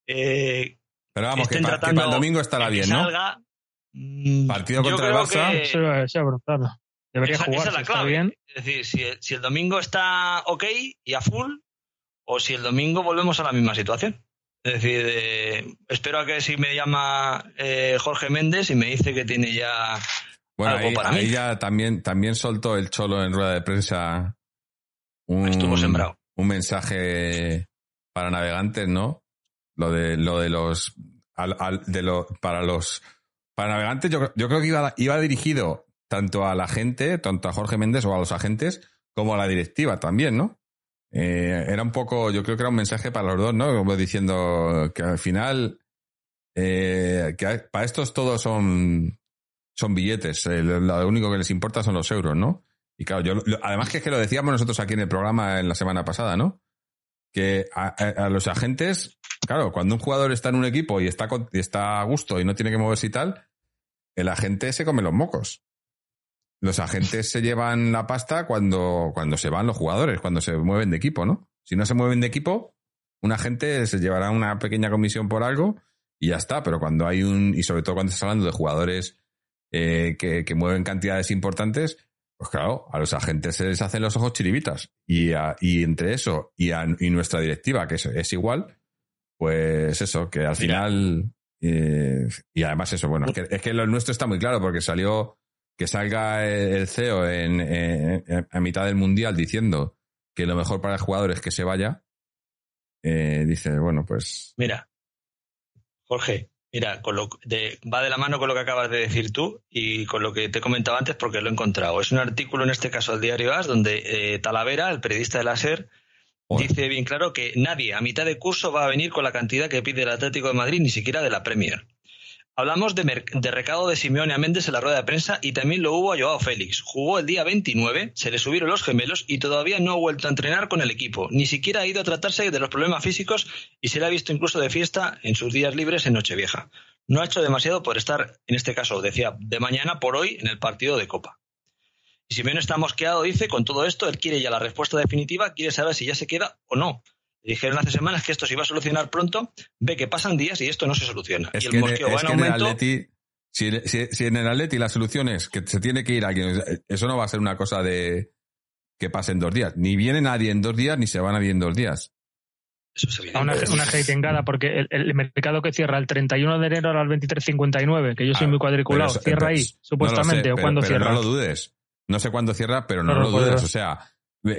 eh, Pero vamos, que, para el domingo estará bien, ¿no? Mm, Partido contra el Barça. Debería jugar, la Bien. Es decir, si si el domingo está ok y a full, o si el domingo volvemos a la misma situación. Es decir, eh, espero a que si me llama eh, Jorge Méndez y me dice que tiene ya bueno, algo ahí, para ahí ya también, también soltó el cholo en rueda de prensa un, Estuvo sembrado. un mensaje para navegantes, ¿no? Lo de, lo de los, de lo, para los, para navegantes yo, yo creo que iba, iba dirigido tanto a la gente, tanto a Jorge Méndez o a los agentes, como a la directiva también, ¿no? Eh, era un poco, yo creo que era un mensaje para los dos, ¿no? Como diciendo que al final, eh, que para estos todos son, son billetes, lo único que les importa son los euros, ¿no? Y claro, yo, además que es que lo decíamos nosotros aquí en el programa en la semana pasada, ¿no? Que a, los agentes, claro, cuando un jugador está en un equipo y está, y está a gusto y no tiene que moverse y tal, el agente se come los mocos los agentes se llevan la pasta cuando, cuando se van los jugadores, cuando se mueven de equipo, ¿no? Si no se mueven de equipo, un agente se llevará una pequeña comisión por algo y ya está. Pero cuando hay un, y sobre todo cuando estás hablando de jugadores eh, que, mueven cantidades importantes, pues claro, a los agentes se les hacen los ojos chiribitas. Y, y entre eso y, y nuestra directiva, que es, igual, pues eso, que al final. Eh, y además eso, bueno, es que, es que lo nuestro está muy claro porque salió que salga el CEO en, a mitad del mundial diciendo que lo mejor para el jugador es que se vaya, eh, dice, bueno, pues. Mira, Jorge, mira, con lo de, va de la mano con lo que acabas de decir tú y con lo que te he comentado antes porque lo he encontrado. Es un artículo, en este caso del diario AS, donde eh, Talavera, el periodista de la SER, dice bien claro que nadie a mitad de curso va a venir con la cantidad que pide el Atlético de Madrid, ni siquiera de la Premier. Hablamos de, recado de Simeone a Méndez en la rueda de prensa y también lo hubo a Joao Félix. Jugó el día 29, se le subieron los gemelos y todavía no ha vuelto a entrenar con el equipo. Ni siquiera ha ido a tratarse de los problemas físicos y se le ha visto incluso de fiesta en sus días libres en Nochevieja. No ha hecho demasiado por estar, en este caso, decía, de mañana por hoy en el partido de Copa. Y Simeone está mosqueado, dice, con todo esto, él quiere ya la respuesta definitiva, quiere saber si ya se queda o no dijeron hace semanas que esto se iba a solucionar pronto, ve que pasan días y esto no se soluciona. y el mosqueo va en aumento. si, en el Atleti la solución es que se tiene que ir alguien, eso no va a ser una cosa de que pase en dos días. Ni viene nadie en dos días, ni se va nadie en dos días. Eso se viene. Una, una porque el, mercado que cierra el 31 de enero al 23.59, que yo soy muy cuadriculado, cierra ahí, supuestamente, o cuándo cierra. no lo dudes. No sé cuándo cierra, pero no, lo dudes. O sea,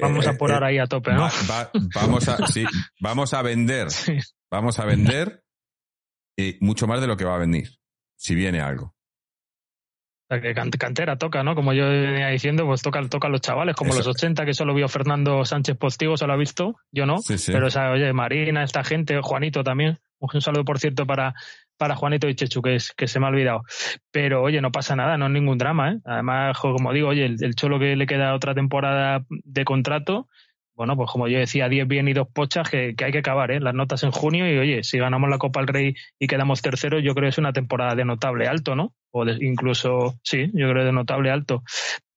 Vamos a eh, poner eh, ahí a tope, ¿no? vamos a, <laughs> sí, vamos a vender, vamos a vender y mucho más de lo que va a venir, si viene algo. O sea, que cantera toca, ¿no? Como yo venía diciendo, pues toca, toca a los chavales, como los 80 que solo vio Fernando Sánchez Postigo, se lo ha visto, yo no. Pero, o sea, oye, Marina, esta gente, Juanito también. Un saludo, por cierto, para, para Juanito y Chechu, que, es, que se me ha olvidado. Pero oye, no pasa nada, no es ningún drama. ¿eh? Además, como digo, oye, el, Cholo que le queda otra temporada de contrato, bueno, pues como yo decía, 10 bien y dos pochas que, hay que acabar, ¿eh? las notas en junio y oye, si ganamos la Copa del Rey y quedamos terceros, yo creo que es una temporada de notable alto, ¿no? o incluso, sí, yo creo de notable alto.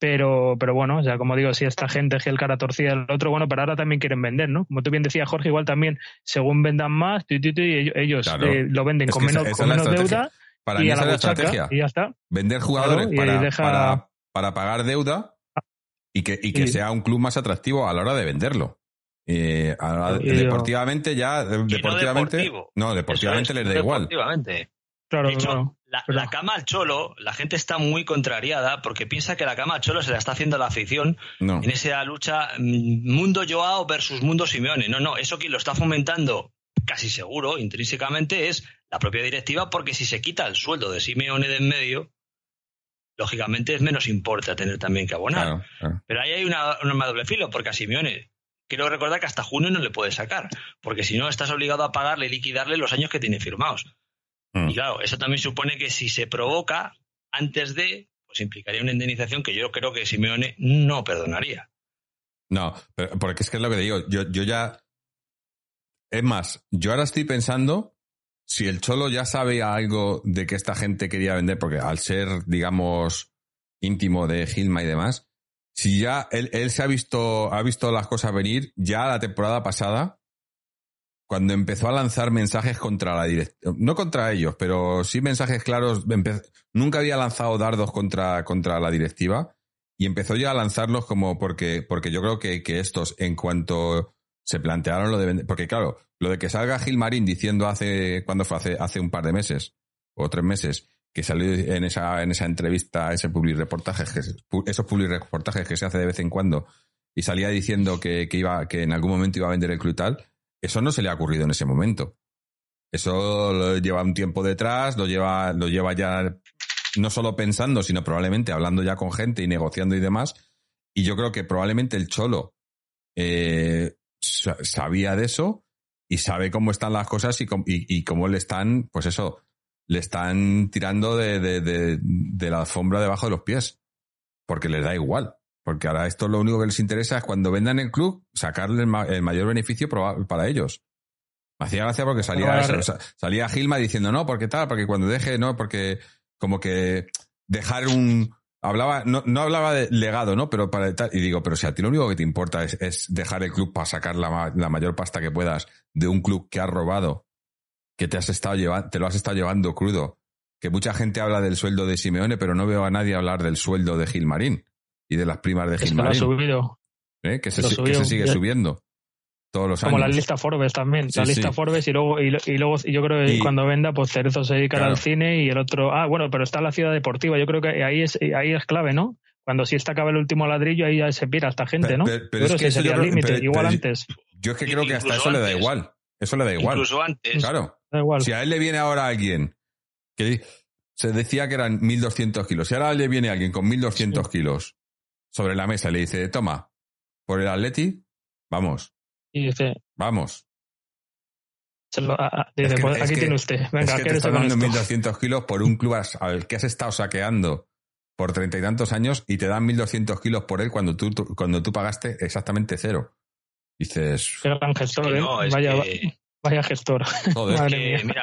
Pero, pero bueno, o sea, como digo, si esta gente es el cara torcida el otro, bueno, pero ahora también quieren vender, ¿no? Como tú bien decías, Jorge, igual también, según vendan más, ellos eh, lo venden con menos, con menos deuda para y a la, estrategia. Y ya está. Vender jugadores para, para, pagar deuda y que, y que sea un club más atractivo a la hora de venderlo. Eh, deportivamente ya, deportivamente, no, deportivamente les da igual. Claro, la, cama al cholo, la gente está muy contrariada porque piensa que la cama al cholo se la está haciendo la afición en esa lucha mm, mundo Joao versus mundo Simeone. No, no, eso quien lo está fomentando casi seguro, intrínsecamente, es la propia directiva porque si se quita el sueldo de Simeone de en medio, lógicamente es menos importa tener también que abonar. Pero ahí hay una, una doble filo porque a Simeone quiero recordar que hasta junio no le puede sacar, porque si no estás obligado a pagarle y liquidarle los años que tiene firmados. Mm. Y claro, eso también supone que si se provoca antes de, pues implicaría una indemnización que yo creo que Simeone no perdonaría. No, pero, porque es que es lo que te digo, yo, yo ya... Es más, yo ahora estoy pensando si el Cholo ya sabe algo de que esta gente quería vender, porque al ser, digamos, íntimo de Gilma y demás, si ya él, él se ha visto, ha visto las cosas venir, ya la temporada pasada, cuando empezó a lanzar mensajes contra la directiva, no contra ellos, pero sí mensajes claros, nunca había lanzado dardos contra, contra la directiva y empezó ya a lanzarlos como porque, porque yo creo que, que estos, en cuanto se plantearon lo de vender, porque claro, lo de que salga Gilmarín diciendo hace, cuando fue? Hace, hace un par de meses o tres meses, que salió en esa, en esa entrevista, ese public reportaje, esos public reportajes que se hace de vez en cuando, y salía diciendo que, que iba, que en algún momento iba a vender el club tal, eso no se le ha ocurrido en ese momento. Eso lo lleva un tiempo detrás, lo lleva, lo lleva ya no solo pensando, sino probablemente hablando ya con gente y negociando y demás. Y yo creo que probablemente el Cholo eh, sabía de eso y sabe cómo están las cosas y, y, cómo le están, pues eso, le están tirando de, de, de, de, la alfombra debajo de los pies. Porque les da igual. Porque ahora esto lo único que les interesa es cuando vendan el club, sacarle el, mayor beneficio para ellos. Me hacía gracia porque salía salía Gilma diciendo, no, porque tal, porque cuando deje, no, porque como que dejar un... Hablaba, no, no hablaba de legado, ¿no? Pero para y digo, pero si a ti lo único que te importa es, dejar el club para sacar la, la, mayor pasta que puedas de un club que has robado, que te has estado llevando, te lo has estado llevando crudo, que mucha gente habla del sueldo de Simeone, pero no veo a nadie hablar del sueldo de Gilmarín y de las primas de Gilmarín. Que, subido. ¿Eh? que, se, sigue subiendo todos los años. Como la lista Forbes también. la lista Forbes y luego, y, luego yo creo que cuando venda, pues Cerezo se dedica al cine y el otro. Ah, bueno, pero está la ciudad deportiva. Yo creo que ahí es, ahí es clave, ¿no? Cuando si está acaba el último ladrillo, ahí ya se pira esta gente, ¿no? Pero, es que sería el límite, igual antes. Yo es que creo que hasta eso le da igual. Eso le da igual. Incluso antes. Claro. Da igual. Si a él le viene ahora alguien que se decía que eran 1.200 kilos, si ahora le viene alguien con 1.200 kilos sobre la mesa y le dice, toma, por el Atleti, vamos. Y dice, vamos. Pues, aquí tiene usted. Venga, es que te está dando 1.200 kilos por un club al que has estado saqueando por treinta y tantos años y te dan 1.200 kilos por él cuando tú, cuando tú pagaste exactamente cero. Dices... Qué gran gestor, ¿eh? vaya, vaya gestor. Joder,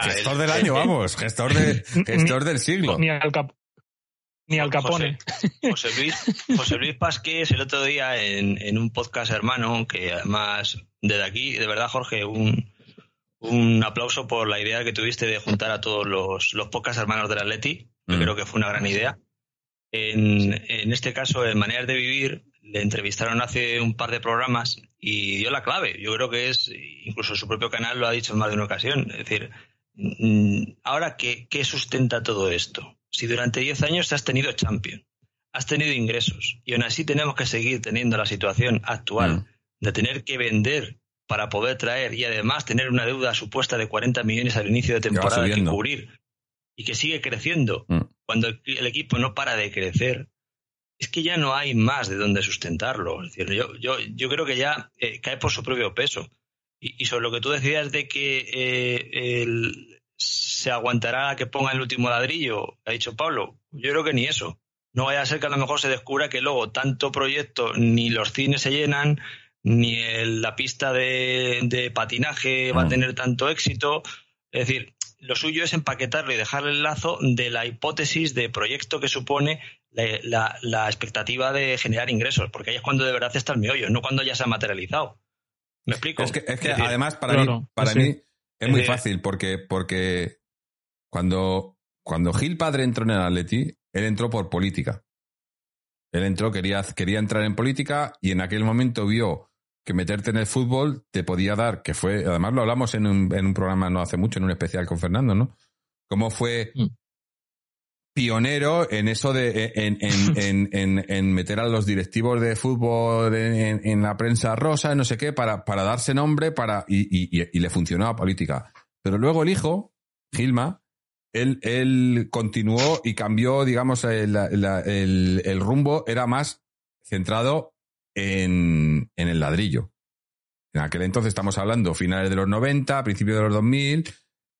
gestor del año, vamos. Gestor, de, gestor del siglo. Ni al, cap, ni al Capone. José, Luis, José Luis Pasqués el otro día en, un podcast hermano, que además desde aquí, de verdad Jorge, un, un aplauso por la idea que tuviste de juntar a todos los, los podcast hermanos del Atleti. Yo mm. creo que fue una gran idea. En, en este caso, en Maneras de Vivir, le entrevistaron hace un par de programas y dio la clave. Yo creo que es, incluso su propio canal lo ha dicho en más de una ocasión. Es decir, mm, ahora, ¿qué, qué sustenta todo esto? Si durante 10 años has tenido Champion, has tenido ingresos y aún así tenemos que seguir teniendo la situación actual mm. de tener que vender para poder traer y además tener una deuda supuesta de 40 millones al inicio de temporada que cubrir y que sigue creciendo mm. cuando el, equipo no para de crecer, es que ya no hay más de dónde sustentarlo. Es decir, yo, yo, yo creo que ya eh, cae por su propio peso. Y, sobre lo que tú decías de que eh, el, se aguantará a que ponga el último ladrillo, ha dicho Pablo. Yo creo que ni eso. No vaya a ser que a lo mejor se descubra que luego tanto proyecto, ni los cines se llenan, ni la pista de, patinaje va a mm. tener tanto éxito. Es decir, lo suyo es empaquetarlo y dejarle el lazo de la hipótesis de proyecto que supone la, la, expectativa de generar ingresos, porque ahí es cuando de verdad está el meollo, no cuando ya se ha materializado. ¿Me explico? Es que, es que además para mí, para mí es muy fácil, porque, porque cuando, cuando Gil Padre entró en el Atleti, él entró por política. Él entró, quería, quería entrar en política y en aquel momento vio que meterte en el fútbol te podía dar, que fue, además lo hablamos en un, en un programa no hace mucho, en un especial con Fernando, ¿no? Cómo fue mm. Pionero en eso de, en, <laughs> en, en, en, meter a los directivos de fútbol en, la prensa rosa, no sé qué, para, para darse nombre, para, y, y, y le funcionó la política. Pero luego el hijo, Gilma, él, él continuó y cambió, digamos, el, el, rumbo, era más centrado en, en, el ladrillo. En aquel entonces estamos hablando finales de los 90, principios de los 2000,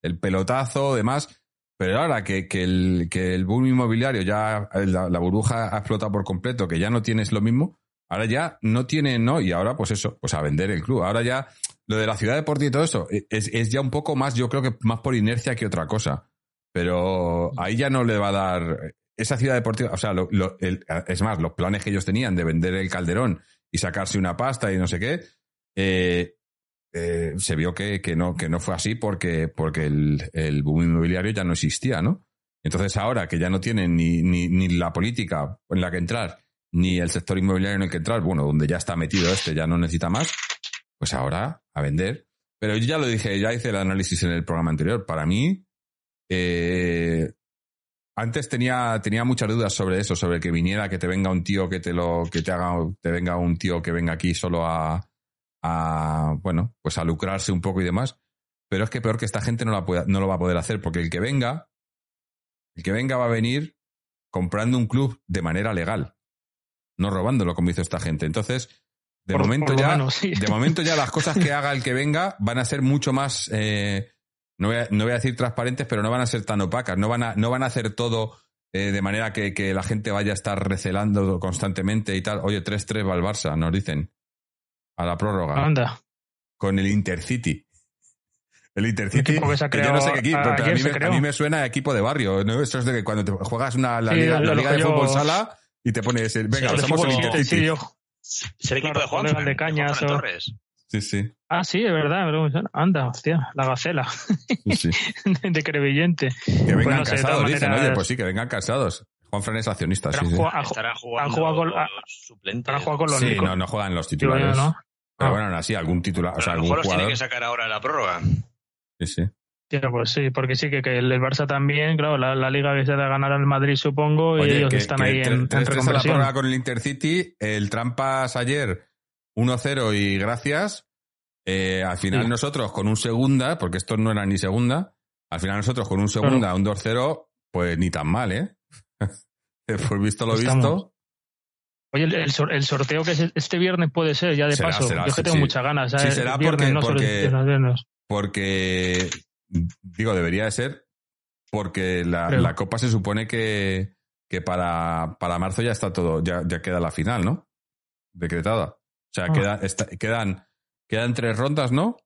el pelotazo, demás. Pero ahora que, que, el, que el boom inmobiliario ya, la, la, burbuja ha explotado por completo, que ya no tienes lo mismo, ahora ya no tiene, ¿no? Y ahora, pues eso, pues a vender el club. Ahora ya, lo de la ciudad deportiva y todo eso, es, es ya un poco más, yo creo que más por inercia que otra cosa. Pero ahí ya no le va a dar. Esa ciudad deportiva, o sea, lo, es más, los planes que ellos tenían de vender el calderón y sacarse una pasta y no sé qué, eh, eh, se vio que, que, no, que no fue así porque, porque el, boom inmobiliario ya no existía, ¿no? Entonces ahora que ya no tienen ni, ni, ni la política en la que entrar, ni el sector inmobiliario en el que entrar, bueno, donde ya está metido este, ya no necesita más, pues ahora a vender. Pero yo ya lo dije, ya hice el análisis en el programa anterior. Para mí, eh, antes tenía, tenía muchas dudas sobre eso, sobre que viniera, que te venga un tío que te lo, que te haga, te venga un tío que venga aquí solo a, a bueno, pues a lucrarse un poco y demás. Pero es que peor que esta gente no, la pueda, no lo va a poder hacer, porque el que venga, el que venga va a venir comprando un club de manera legal, no robándolo como hizo esta gente. Entonces, de momento ya, de momento ya las cosas que haga el que venga van a ser mucho más eh, no voy, a, no voy a decir transparentes, pero no van a ser tan opacas, no van a, no van a hacer todo eh, de manera que, que, la gente vaya a estar recelando constantemente y tal. Oye, 3-3 va el Barça, nos dicen. A la prórroga. Anda. Con el Intercity. El Intercity, que yo no sé qué equipo, pero a mí, me, a mí, me, suena a equipo de barrio. ¿no? Eso es de que cuando te juegas una, la liga, la liga de fútbol sala y te pones, venga, somos el Intercity. Sí, el equipo de Juan, de Cañas o... Torres. Sí, sí. Ah, sí, es verdad. Anda, hostia, la gacela. Sí, <laughs> de Crevillente. Que vengan pues casados, dicen. Oye, pues sí, que vengan casados. Juan Fran es accionista, sí, sí. Estarán jugando con, suplentes. con los Sí, no, no juegan los titulares. ¿no? Pero ah. bueno, así, algún titular, o sea, algún jugador... los tiene que sacar ahora la prórroga. Sí, sí. pues sí, porque sí que, que el Barça también, claro, la, la liga que se de ganar al Madrid, supongo, y ellos están ahí en, en la prórroga con el Intercity, el Trampas ayer 1-0 y gracias, eh, al final nosotros con un segunda, porque esto no era ni segunda, al final nosotros con un segunda, un 2-0, pues ni tan mal, ¿eh? <laughs> pues visto lo visto. Oye, el, sorteo que es este viernes puede ser, ya de paso. Yo que tengo muchas ganas. Sí, será porque, porque, digo, debería de ser porque la, la, Copa se supone que, que para, para marzo ya está todo, ya, ya queda la final, ¿no? Decretada. O sea, ah. quedan Quedan tres rondas, ¿no?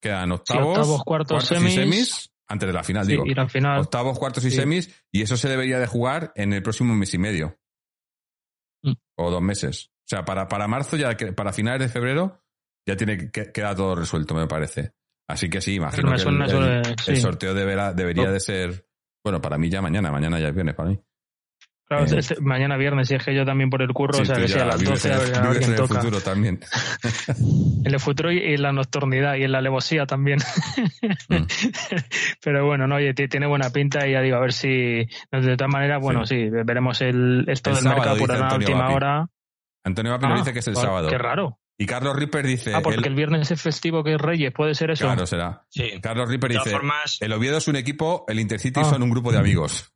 Quedan octavos, cuartos, semis, y semis. Antes de la final, digo. Final. Octavos, cuartos y semis. Y eso se debería de jugar en el próximo mes y medio. Mm. O dos meses. O sea, para, para marzo, ya para finales de febrero, ya tiene que queda todo resuelto, me parece. Así que sí, imagino que el, sorteo deberá, debería de ser. Bueno, para mí ya mañana. Mañana ya viene para mí. Claro, eh, este, mañana viernes, y es que yo también por el curro, o sea, que sea a las 12 a ver, a en el futuro también. en <laughs> el futuro y en la nocturnidad y en la alevosía también. Mm. <laughs> Pero bueno, no, oye, tiene buena pinta y ya digo, a ver si, de todas maneras, bueno, sí, veremos el, esto del mercado por la última hora. Antonio Vapi ah, dice que es el sábado. Qué raro. Y Carlos Ripper dice. Ah, porque el, viernes es festivo que es Reyes, puede ser eso. Claro, será. Sí. Carlos Ripper dice: El Oviedo es un equipo, el Intercity ah. son un grupo de amigos.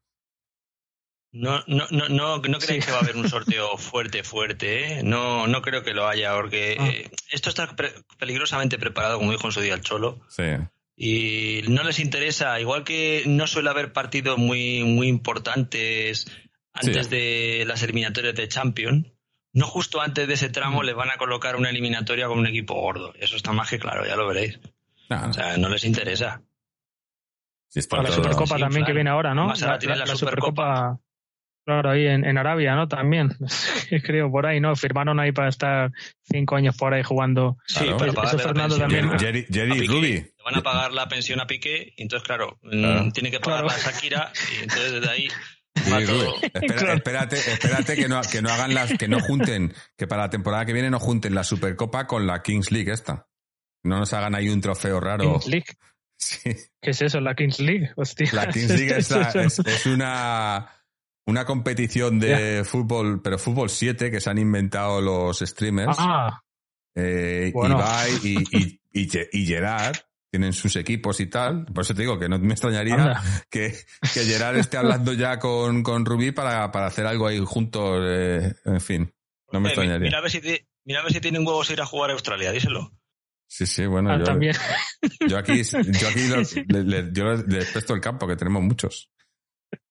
No, no, no, no, no creéis que va a haber un sorteo fuerte, fuerte, ¿eh? No, no creo que lo haya, porque ah. eh, esto está peligrosamente preparado, como dijo en su día el Cholo. Sí. Y no les interesa, igual que no suele haber partidos muy, muy importantes antes de las eliminatorias de Champions, no justo antes de ese tramo les van a colocar una eliminatoria con un equipo gordo. Eso está más que claro, ya lo veréis. O sea, no les interesa. para la Supercopa también que viene ahora, ¿no? la, Supercopa. Claro, ahí en, Arabia, ¿no? También, <laughs> creo, por ahí, ¿no? Firmaron ahí para estar cinco años por ahí jugando. Sí, para pagar Fernando también. Jerry, Ruby. Le van a pagar la pensión a Piqué, y entonces, claro, mm, tiene que pagar a Shakira, y entonces desde ahí espérate, espérate que no, que no hagan las, que no junten, que para la temporada que viene no junten la Supercopa con la Kings League esta. No nos hagan ahí un trofeo raro. Kings League. ¿Qué es eso, la Kings League? La Kings League <laughs> es, una, una competición de fútbol, pero fútbol 7 que se han inventado los streamers. Ah. Eh, Ibai y, y, y, Gerard tienen sus equipos y tal. Por eso te digo que no me extrañaría que, que, Gerard esté hablando ya con, con Rubí para, para hacer algo ahí juntos. Eh, en fin, no me extrañaría. Mira a, ver si mira a ver si tienen huevos ir a jugar a Australia, díselo. Sí, sí, bueno, ah, yo, también. yo aquí, yo aquí <laughs> le, yo les presto el campo, que tenemos muchos.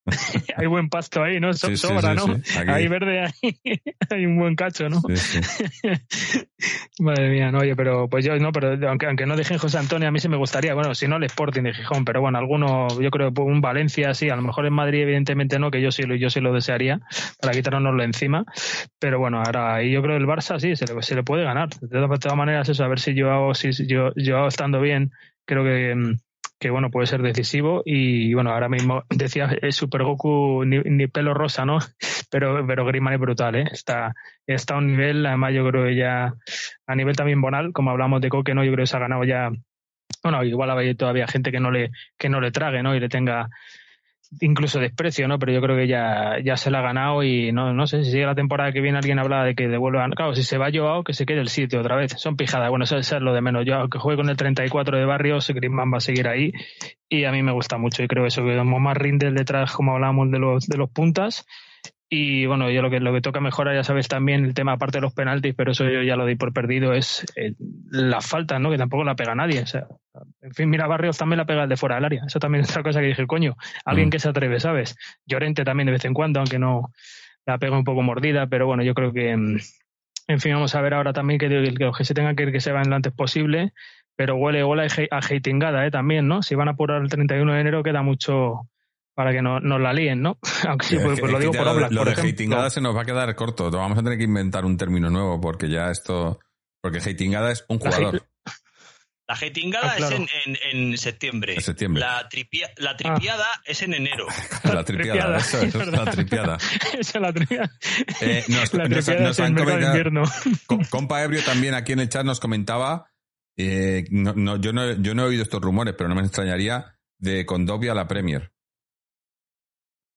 <laughs> hay buen pasto ahí, ¿no? sobra, ¿no? Ahí verde <laughs> hay, hay, un buen cacho, ¿no? <laughs> Madre mía, no, oye, pero pues yo no, pero aunque, aunque no dejen José Antonio, a mí sí me gustaría, bueno, si no el Sporting de Gijón, pero bueno, alguno, yo creo que un Valencia sí, a lo mejor en Madrid evidentemente no, que yo sí, yo sí lo desearía para quitárnoslo encima, pero bueno, ahora y yo creo que el Barça sí, se le, se le puede ganar. De todas, maneras, eso, a ver si yo, si yo, yo estando bien, creo que mm, que bueno, puede ser decisivo y bueno, ahora mismo <laughs> decía eh, Super Goku ni, pelo rosa, ¿no? <laughs> Pero, pero es brutal, ¿eh? Está, está a un nivel, además yo creo que ya a nivel también bonal, como hablamos de Coque, ¿no? Yo creo que se ha ganado ya, bueno, igual hay todavía gente que no le, que no le trague, ¿no? Y le tenga incluso desprecio, ¿no? Pero yo creo que ya, ya se la ha ganado y no, no sé si sigue la temporada que viene alguien hablaba de que devuelvan. Claro, si se va Joao, que se quede el sitio otra vez. Son pijadas. Bueno, eso, es lo de menos. Yo, que juegue con el 34 de Barrios, Griezmann va a seguir ahí y a mí me gusta mucho y creo eso, que como más rinde detrás, como hablábamos de los, de los puntas y bueno, yo lo que, lo que toca mejorar, ya sabes, también el tema aparte de los penaltis, pero eso yo ya lo di por perdido, es eh, la falta, ¿no? Que tampoco la pega nadie. O sea, en fin, mira, Barrios también la pega el de fuera del área. Eso también es otra cosa que dije, coño, alguien mm. que se atreve, ¿sabes? Llorente también de vez en cuando, aunque no la pega un poco mordida, pero bueno, yo creo que, mm, en fin, vamos a ver ahora también que, que que se tenga que ir, que se vayan lo antes posible, pero huele, huele a hatingada, ¿eh? También, ¿no? Si van a apurar el 31 de enero, queda mucho para que no nos la líen, ¿no? <laughs> Aunque sí, pues, pues lo digo por Oblak, Lo de hatingada se nos va a quedar corto. Vamos a tener que inventar un término nuevo porque ya esto... Porque hatingada es un jugador. La hatingada ah, es en, en, septiembre. En septiembre. La, la tripiada es en enero. <laughs> la tripiada, eso, es la tripiada. <laughs> Esa es la tripiada. Eh, nos, la tripiada nos, han comentado, compa Ebrio también aquí en el chat nos comentaba, eh, no, yo, no, yo no he oído estos rumores, pero no me extrañaría, de Condovia a la Premier.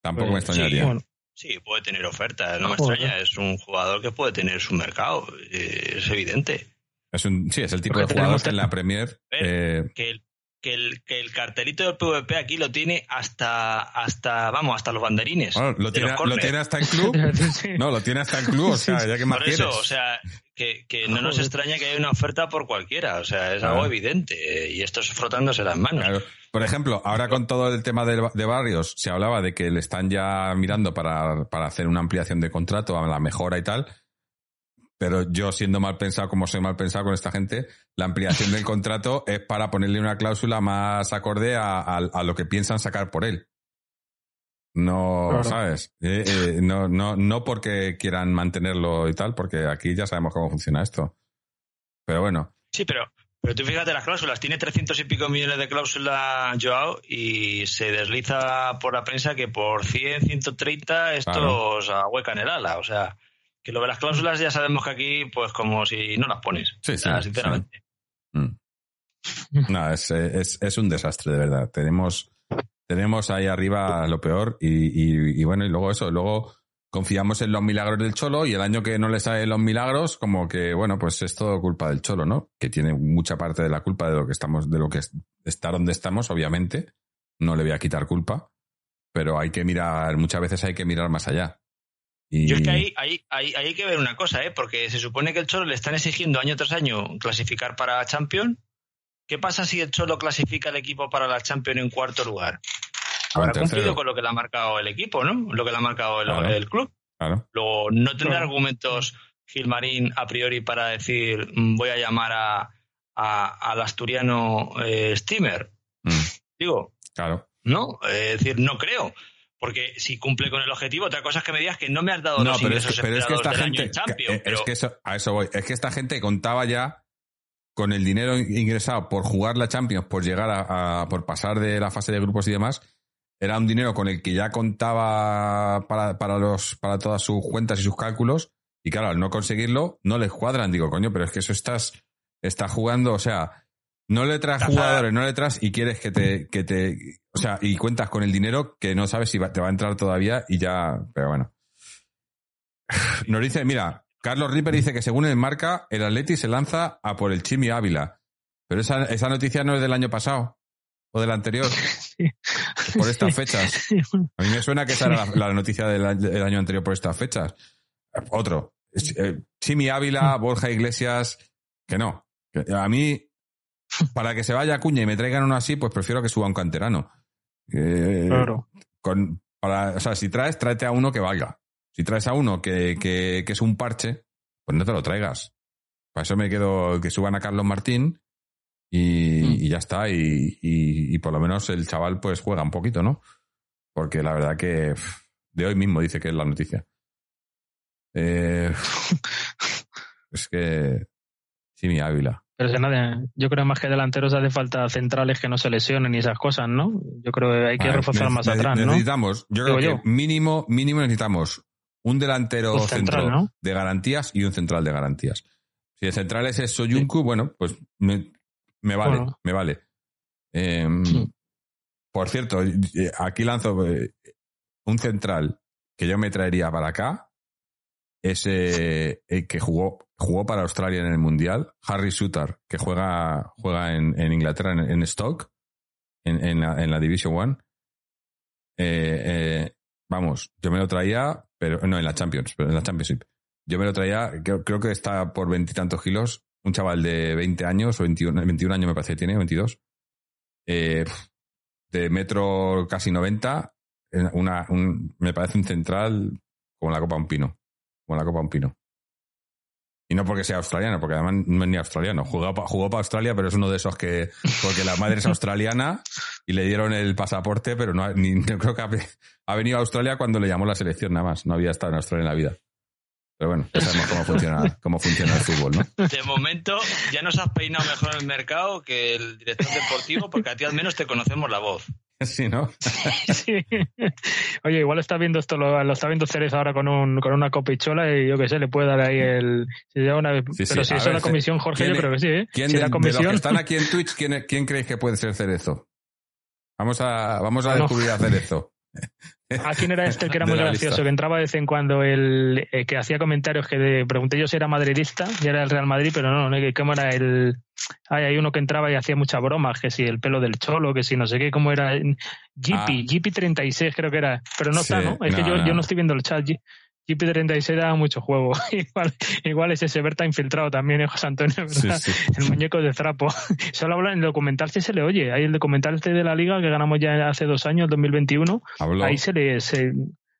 Tampoco me extrañaría. Sí, puede tener ofertas, no me extraña. Es un jugador que puede tener su mercado, eh, es evidente. Es un, sí, es el tipo de jugador que en la Premier. Eh, que, el, que, el, que el cartelito del PvP aquí lo tiene hasta, hasta vamos, hasta los banderines. ¿lo, tiene, ¿Lo tiene hasta el club? <laughs> No, lo tiene hasta el club, o sea, ya que más Por eso, o sea, que, que no nos extraña que haya una oferta por cualquiera, o sea, es algo evidente. Y esto es frotándose las manos. Claro. Por ejemplo, ahora con todo el tema de, barrios, se hablaba de que le están ya mirando para, para hacer una ampliación de contrato a la mejora y tal. Pero yo, siendo mal pensado como soy mal pensado con esta gente, la ampliación del <laughs> contrato es para ponerle una cláusula más acorde a, lo que piensan sacar por él. No, ¿sabes? Eh, eh, no, no, no porque quieran mantenerlo y tal, porque aquí ya sabemos cómo funciona esto. Pero bueno. Sí, pero pero tú fíjate las cláusulas, tiene 300 y pico millones de cláusulas Joao y se desliza por la prensa que por 100, 130 estos claro. ahuecan el ala. O sea, que lo de las cláusulas ya sabemos que aquí, pues como si no las pones. Sí, sí. sinceramente. Mm. No, es, es, un desastre, de verdad. Tenemos, tenemos ahí arriba lo peor y, y bueno, y luego eso, luego confiamos en los milagros del Cholo y el año que no le salen los milagros, como que, bueno, pues es todo culpa del Cholo, ¿no? Que tiene mucha parte de la culpa de lo que estamos, de lo que está donde estamos, obviamente. No le voy a quitar culpa, pero hay que mirar, muchas veces hay que mirar más allá. Y... Yo es que ahí, ahí, ahí, hay que ver una cosa, ¿eh? Porque se supone que el Cholo le están exigiendo año tras año clasificar para Champions. ¿Qué pasa si el Cholo clasifica el equipo para la Champions en cuarto lugar? Habrá cumplido con lo que le ha marcado el equipo, ¿no? Lo que le ha marcado el, club. Luego, no tendrá argumentos Gilmarín a priori para decir mm, voy a llamar a, al asturiano eh, Steamer. Mm. Digo. Claro. ¿no? Es decir, no creo. Porque si cumple con el objetivo, otra cosa es que me digas que no me has dado No, los pero es, ingresos que- pero es que esta gente. Champions, es pero- que eso- a eso voy. Es que esta gente contaba ya con el dinero ingresado por jugar la Champions, por llegar a, a- por pasar de la fase de grupos y demás. Era un dinero con el que ya contaba para, para los, para todas sus cuentas y sus cálculos. Y claro, al no conseguirlo, no les cuadran. Digo, coño, pero es que eso estás, está jugando, o sea, no le traes jugadores, no le traes y quieres que te, que te, o sea, y cuentas con el dinero que no sabes si va- te va a entrar todavía y ya, pero bueno. <sighs> Nos dice, mira, Carlos Ripper dice que según el marca, el Atleti se lanza a por el Chimi Ávila. Pero esa, esa noticia no es del año pasado o del anterior, <laughs> por estas fechas. A mí me suena que esa era la, la noticia del, año- del año anterior por estas fechas. Otro. Eh, Chimi Ávila, Borja Iglesias, que no. A mí, para que se vaya a Cuña y me traigan uno así, pues prefiero que suba un canterano. Eh, Claro. con, para, o sea, si traes, tráete a uno que valga. Si traes a uno que, que, que es un parche, pues no te lo traigas. Para eso me quedo que suban a Carlos Martín y, Mm. y ya está. Y, y, y por lo menos el chaval pues juega un poquito, ¿no? Porque la verdad que de hoy mismo dice que es la noticia. Eh, <laughs> es que sí, mi Ávila. Pero si nada, yo creo más que delanteros hace falta centrales que no se lesionen y esas cosas, ¿no? Yo creo que hay que Vale, reforzar más atrás, ¿no? Necesitamos, yo creo Digo que yo. mínimo, mínimo necesitamos un delantero Un central, centro ¿no? de garantías y un central de garantías. Si el central es eso Soyuncu, bueno, pues me, me vale, Bueno. me vale. Eh, Sí. Por cierto, aquí lanzo eh, un central que yo me traería para acá. Es eh, el que jugó, jugó para Australia en el Mundial, Harry Suter, que juega, juega en, en Inglaterra, en, en Stoke, en, en la, en la Division One. Eh, eh, vamos, yo me lo traía, pero no en la Champions, pero en la Championship. Yo me lo traía, creo, que está por veintitantos kilos, un chaval de 20 años o 21, 21 años me parece que tiene, 22. Eh, de metro casi 90, eh, una, un- me parece un central como la copa un pino. Como la copa un pino. Y no porque sea australiano, porque además no es ni australiano. Jugó, jugó para Australia, pero es uno de esos que. Porque la madre es australiana y le dieron el pasaporte, pero no, ni, creo que ha, ha venido a Australia cuando le llamó la selección, nada más. No había estado en Australia en la vida. Pero bueno, ya sabemos cómo funciona, cómo funciona el fútbol, ¿no? De momento ya nos has peinado mejor en el mercado que el director deportivo porque a ti al menos te conocemos la voz. <laughs> Sí, ¿no? <laughs> Sí. Oye, igual está viendo esto, lo, lo está viendo Ceres ahora con, un, con una copichola y yo qué sé, le puede dar ahí el. Si una Sí, pero si es la comisión, Jorge, ¿quién yo creo que sí, ¿eh? ¿Quién si de, la de los comisión. que están aquí en Twitch, <laughs> quién, quién creéis que puede ser Cerezo? Vamos a, vamos a No. descubrir a Cerezo. ¿A quién era este que era muy gracioso? lista. Que entraba de vez en cuando el eh, que hacía comentarios que de- pregunté yo si era madridista y era el Real Madrid, pero no, no, cómo era el. Ay, hay uno que entraba y hacía muchas bromas, que si el pelo del cholo, que si no sé qué, cómo era. Jeepy, Jeepy 36 creo que era. Pero no Ah. Sí, está, ¿no? Es que yo, no. yo no estoy viendo el chat. Jeepy 36 daba mucho juego. <laughs> igual, igual es ese Berta infiltrado también, ¿eh, José Antonio? ¿verdad? Sí, sí. El muñeco de trapo. <laughs> Solo habla en el documental si se le oye. Hay el documental este de la liga que ganamos ya hace dos años, 2021. Habló. Ahí se le se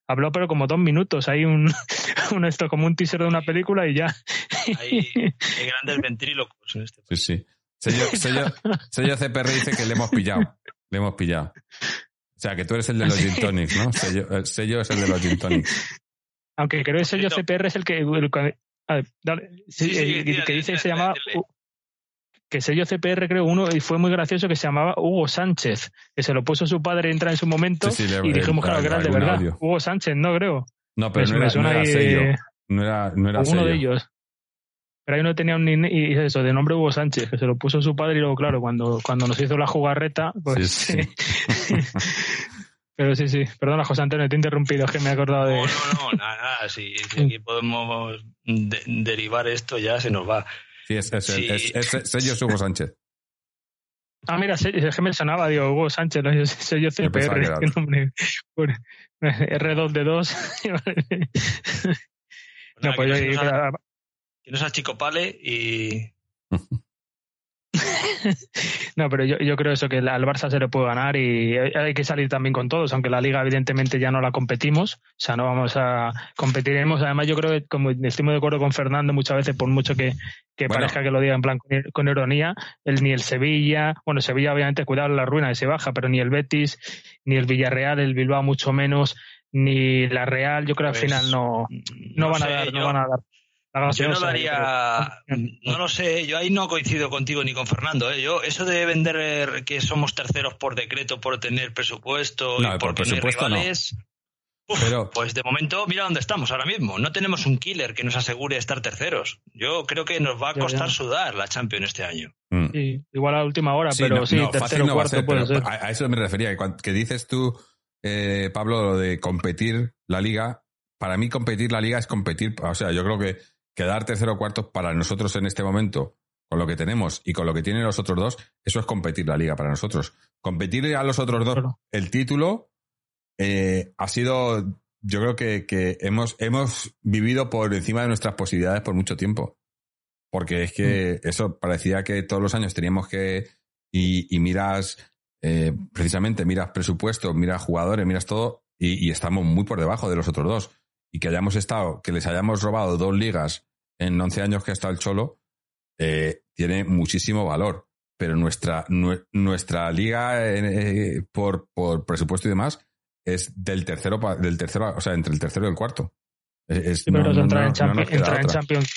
habló, pero como dos minutos. Hay un, <laughs> un esto como un teaser de una película y ya. Hay, hay grandes ventrílocos en este Sí, sí. Sello, sello, sello CPR dice que le hemos pillado. Le hemos pillado. O sea, que tú eres el de los gin tonics, ¿no? Sello, el sello es el de los gin tonics. Aunque creo que el sello Cierto. CPR es el que. el que- a ver, dale. Sí, Sí, sí, el tira, que dice que se llamaba. Que sello CPR, creo, uno, y fue muy gracioso, que se llamaba Hugo Sánchez, que se lo puso su padre entra en su momento, Sí, sí, le- y dijimos, el- claro, que era el de algún verdad. audio. Hugo Sánchez, no creo. No, pero Me- no me era, suena no era ahí, sello. No era, no era uno sello. de ellos. Pero ahí uno tenía un y eso, de nombre Hugo Sánchez, que se lo puso su padre y luego, claro, cuando, cuando nos hizo la jugarreta, pues Sí, sí. <laughs> <laughs> Pero sí, sí. Perdona, José Antonio, te he interrumpido, es que me he acordado de. No, no, no, nada, nada. Si, si aquí podemos de- derivar esto, ya se nos va. Sí, es, es, Sí. es, es- sello es Hugo Sánchez. Ah, mira, es que me sonaba, digo, Hugo Sánchez, ¿no? Yo soy yo CPR, que era qué otro. nombre. Por- R2 de 2. <laughs> no, pues que yo, nos ha- que nos achicopale y, <laughs> <laughs> no, pero yo, yo, creo eso, que al Barça se le puede ganar y hay que salir también con todos, aunque la liga evidentemente ya no la competimos, o sea, no vamos a competiremos. Además, yo creo que, como estoy muy de acuerdo con Fernando, muchas veces, por mucho que, que parezca que lo diga en plan con, ironía, el, ni el Sevilla, bueno, Sevilla obviamente cuidado la ruina de se baja, pero ni el Betis, ni el Villarreal, el Bilbao mucho menos, ni la Real, yo creo que al pues, final no, no, van a dar, no van a dar yo no daría, no lo sé, yo ahí no coincido contigo ni con Fernando. ¿eh? Yo eso de vender que somos terceros por decreto, por tener presupuesto y por, tener rivales, pues de momento mira dónde estamos ahora mismo. No tenemos un killer que nos asegure estar terceros. Yo creo que nos va a costar sudar la Champions este año. Mm. igual a última hora, pero sí, tercero cuarto puede ser. A, eso me refería. Que dices tú, eh, Pablo, lo de competir la liga. Para mí competir la liga es competir, o sea, yo creo que quedar tercero o cuarto para nosotros en este momento, con lo que tenemos y con lo que tienen los otros dos, eso es competir la liga para nosotros. Competir a los otros dos el título eh, ha sido, yo creo que, hemos, hemos vivido por encima de nuestras posibilidades por mucho tiempo. Porque es que mm. eso parecía que todos los años teníamos que, y, miras, eh, precisamente miras presupuestos, miras jugadores, miras todo, y, y, estamos muy por debajo de los otros dos. Y que hayamos estado, que les hayamos robado dos ligas en 11 años que está el Cholo, eh, tiene muchísimo valor. Pero nuestra, nuestra liga eh, por, por presupuesto y demás es del tercero, del tercero, o sea, entre el tercero y el cuarto. Es, pero entrar en, Champions entrar en Champions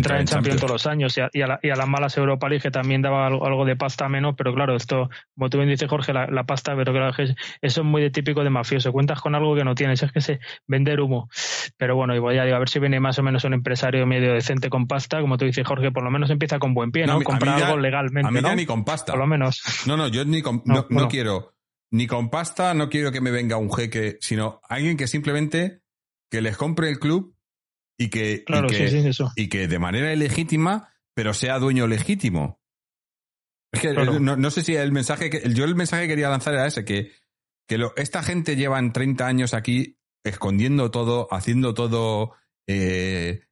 todos los años y a, las malas Europa League que también daba algo, de pasta menos, pero claro, esto, como tú bien dices Jorge, la, pasta, pero claro, eso es muy de típico de mafioso, cuentas con algo que no tienes, es que se vender humo. Pero bueno, igual ya digo, a ver si viene más o menos un empresario medio decente con pasta, como tú dices Jorge, por lo menos empieza con buen pie, ¿no? Comprar algo legalmente. A mí ya ni con pasta. Por lo menos. No, no, yo ni con, no quiero ni con pasta, no quiero que me venga un jeque, sino alguien que simplemente que les compre el club y que, y, que de manera ilegítima, pero sea dueño legítimo. Es que no, sé si el mensaje que yo el mensaje que quería lanzar era ese, que, que lo, esta gente llevan 30 años aquí escondiendo todo, haciendo todo eh,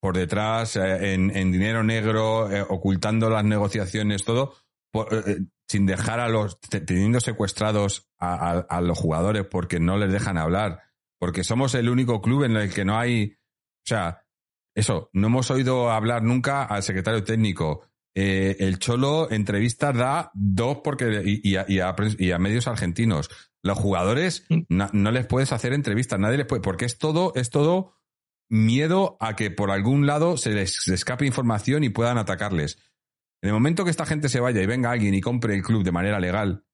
por detrás, eh, en, dinero negro, eh, ocultando las negociaciones, todo, sin dejar a los, teniendo secuestrados a los jugadores porque no les dejan hablar, porque somos el único club en el que no hay o sea, eso, no hemos oído hablar nunca al secretario técnico. Eh, el Cholo entrevistas da dos porque y, a, medios argentinos. Los jugadores mm. no, les puedes hacer entrevistas, nadie les puede, porque es todo, es todo miedo a que por algún lado se les escape información y puedan atacarles. En el momento que esta gente se vaya y venga alguien y compre el club de manera legal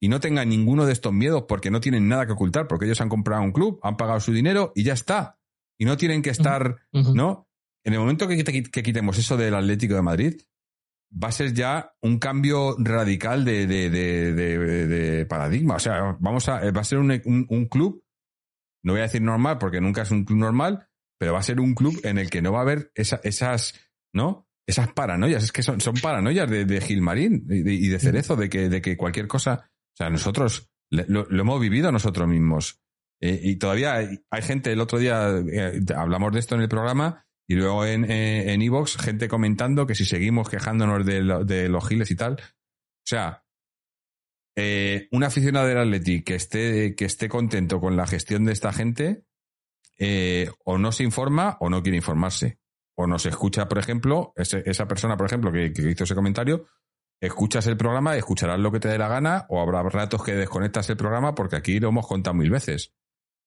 y no tenga ninguno de estos miedos porque no tienen nada que ocultar, porque ellos han comprado un club, han pagado su dinero y ya está y no tienen que estar, ¿no? En el momento que, que, quitemos eso del Atlético de Madrid, va a ser ya un cambio radical de, de, de, paradigma. O sea, vamos a, va a ser un, un, club, no voy a decir normal porque nunca es un club normal, pero va a ser un club en el que no va a haber esas, ¿no? Esas paranoias, es que son, son paranoias de, Gilmarín y de, Cerezo, de que, de que cualquier cosa, o sea, nosotros lo hemos vivido nosotros mismos. Eh, y todavía hay, gente, el otro día eh, hablamos de esto en el programa y luego en eh, en Evox, gente comentando que si seguimos quejándonos de, de los giles y tal. O sea, un aficionado del Atleti que esté, que esté contento con la gestión de esta gente, o no se informa o no quiere informarse. O no se escucha, por ejemplo, esa persona, por ejemplo, que, que hizo ese comentario, escuchas el programa, escucharás lo que te dé la gana, o habrá ratos que desconectas el programa, porque aquí lo hemos contado mil veces.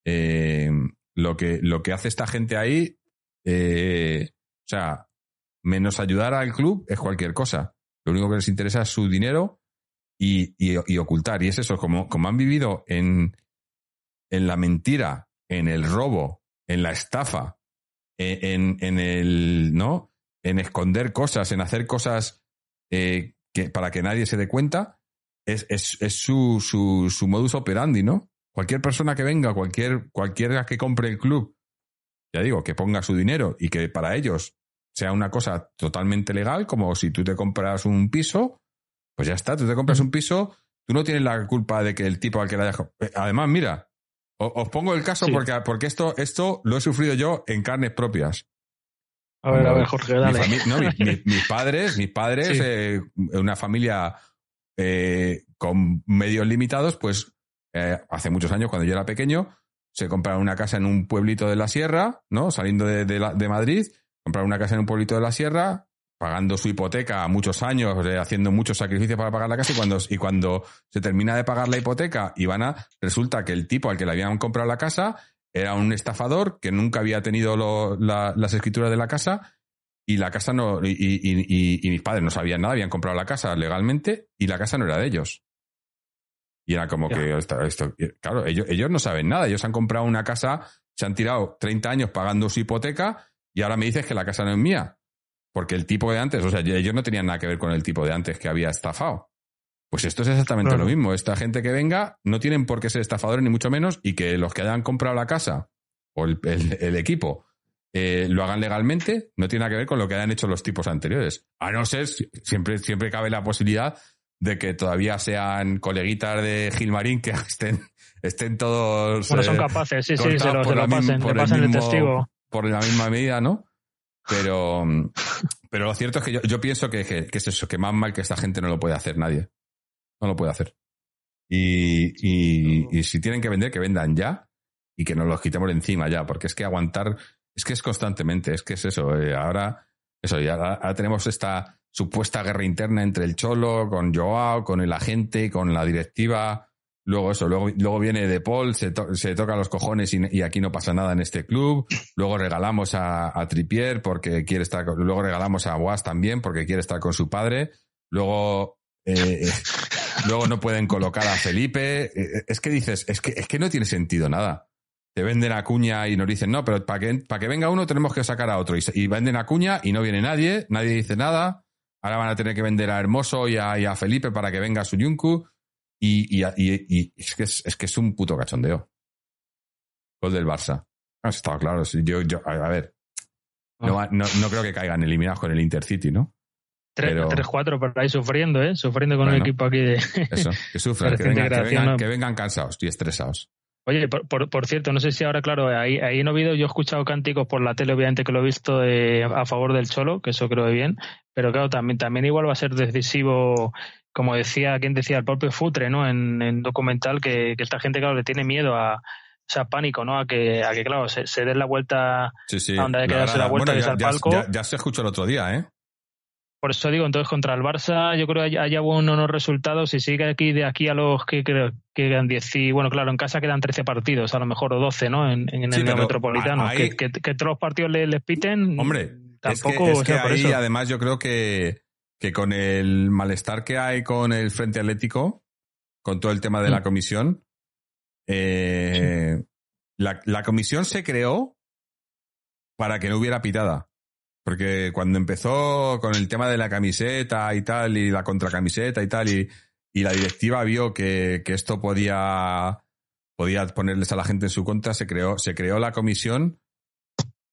Eh, lo, que, lo que hace esta gente ahí, eh, o sea, menos ayudar al club es cualquier cosa. Lo único que les interesa es su dinero y, y, ocultar. Y es eso, como, como han vivido en, en la mentira, en el robo, en la estafa, e, en, en el, ¿no? En esconder cosas, en hacer cosas eh, que, para que nadie se dé cuenta, es, es, su, su, su modus operandi, ¿no? Cualquier persona que venga, cualquier, cualquiera que compre el club, ya digo, que ponga su dinero y que para ellos sea una cosa totalmente legal, como si tú te compras un piso, pues ya está, tú te compras un piso, tú no tienes la culpa de que el tipo al que le haya... Eh, además, mira, os, pongo el caso porque, porque esto, esto lo he sufrido yo en carnes propias. A ver, a ver, Jorge, dale. <laughs> mis padres, mis padres, eh, una familia eh, con medios limitados, pues eh, hace muchos años, cuando yo era pequeño, se compraron una casa en un pueblito de la sierra, ¿no? Saliendo de, de, Madrid, compraron una casa en un pueblito de la sierra, pagando su hipoteca muchos años, haciendo muchos sacrificios para pagar la casa y cuando, y cuando se termina de pagar la hipoteca y van a, resulta que el tipo al que le habían comprado la casa era un estafador que nunca había tenido las escrituras de la casa y la casa no, y, mis padres no sabían nada, habían comprado la casa legalmente y la casa no era de ellos. Y era como que, esto, claro, ellos, ellos no saben nada, ellos han comprado una casa, se han tirado 30 años pagando su hipoteca y ahora me dices que la casa no es mía. Porque el tipo de antes, o sea, ellos no tenían nada que ver con el tipo de antes que había estafado. Pues esto es exactamente lo mismo. Esta gente que venga no tienen por qué ser estafadores ni mucho menos y que los que hayan comprado la casa o el, equipo eh, lo hagan legalmente no tiene nada que ver con lo que hayan hecho los tipos anteriores. A no ser, siempre, siempre cabe la posibilidad de que todavía sean coleguitas de Gilmarín que <laughs> estén, estén todos. Bueno, son eh, capaces, sí, sí, se lo, pasen, por pasen el, testigo. Por la misma medida, ¿no? Pero, pero lo cierto es que yo, pienso que, que, es eso, que más mal que esta gente no lo puede hacer nadie. No lo puede hacer. Y, y, si tienen que vender, que vendan ya y que nos los quitemos de encima ya, porque es que aguantar, es que es constantemente, es que es eso. Eh, ahora, eso, ya ahora tenemos esta supuesta guerra interna entre el Cholo, con Joao, con el agente, con la directiva. Luego eso, luego, luego viene De Paul, se, se toca los cojones y, aquí no pasa nada en este club. Luego regalamos a, Tripier porque quiere estar con, luego regalamos a Boas también porque quiere estar con su padre. Luego eh, luego no pueden colocar a Felipe. Eh, es que dices, es que, es que no tiene sentido nada. Te venden a Cuña y nos dicen, no, pero para que, para que venga uno tenemos que sacar a otro. Y, venden a Cuña y no viene nadie, nadie dice nada. Ahora van a tener que vender a Hermoso y a, Felipe para que venga su Yunku. Y, y, es, que es, que es un puto cachondeo. Gol del Barça. Ha estado claro. Yo, yo, a, ver. No, ah. no, no, creo que caigan eliminados con el Intercity, ¿no? 3-4 por ahí sufriendo, ¿eh? Sufriendo con un equipo aquí de. Eso, que sufran, <laughs> que, vengan, que, vengan, cansados y estresados. Oye, por, por, cierto, no sé si ahora, claro, ahí, ahí en Oviedo yo he escuchado cánticos por la tele, obviamente que lo he visto eh, a favor del Cholo, que eso creo que bien, pero claro, también, también igual va a ser decisivo, como decía, quien decía, el propio Futre, ¿no? En, en documental, que, que, esta gente, claro, le tiene miedo a, o sea, pánico, ¿no? A que, a que claro, se, se den la vuelta sí, sí. a donde hay que darse la vuelta bueno, ya, al palco. Ya, ya, se escuchó el otro día, ¿eh? Por eso digo, entonces contra el Barça yo creo que haya buenos resultados y sigue aquí de aquí a los que creo que quedan 10 y bueno, claro, en casa quedan 13 partidos, a lo mejor o 12, ¿no? En, en el Metropolitano. Que, que, todos los partidos les, piten. Hombre, tampoco es que, ahí además yo creo que, que con el malestar que hay con el Frente Atlético, con todo el tema de la mm. comisión, eh, la, la comisión se creó para que no hubiera pitada. Porque cuando empezó con el tema de la camiseta y tal, y la contracamiseta y tal, y, y la directiva vio que, que, esto podía, podía ponerles a la gente en su contra, se creó, se creó la comisión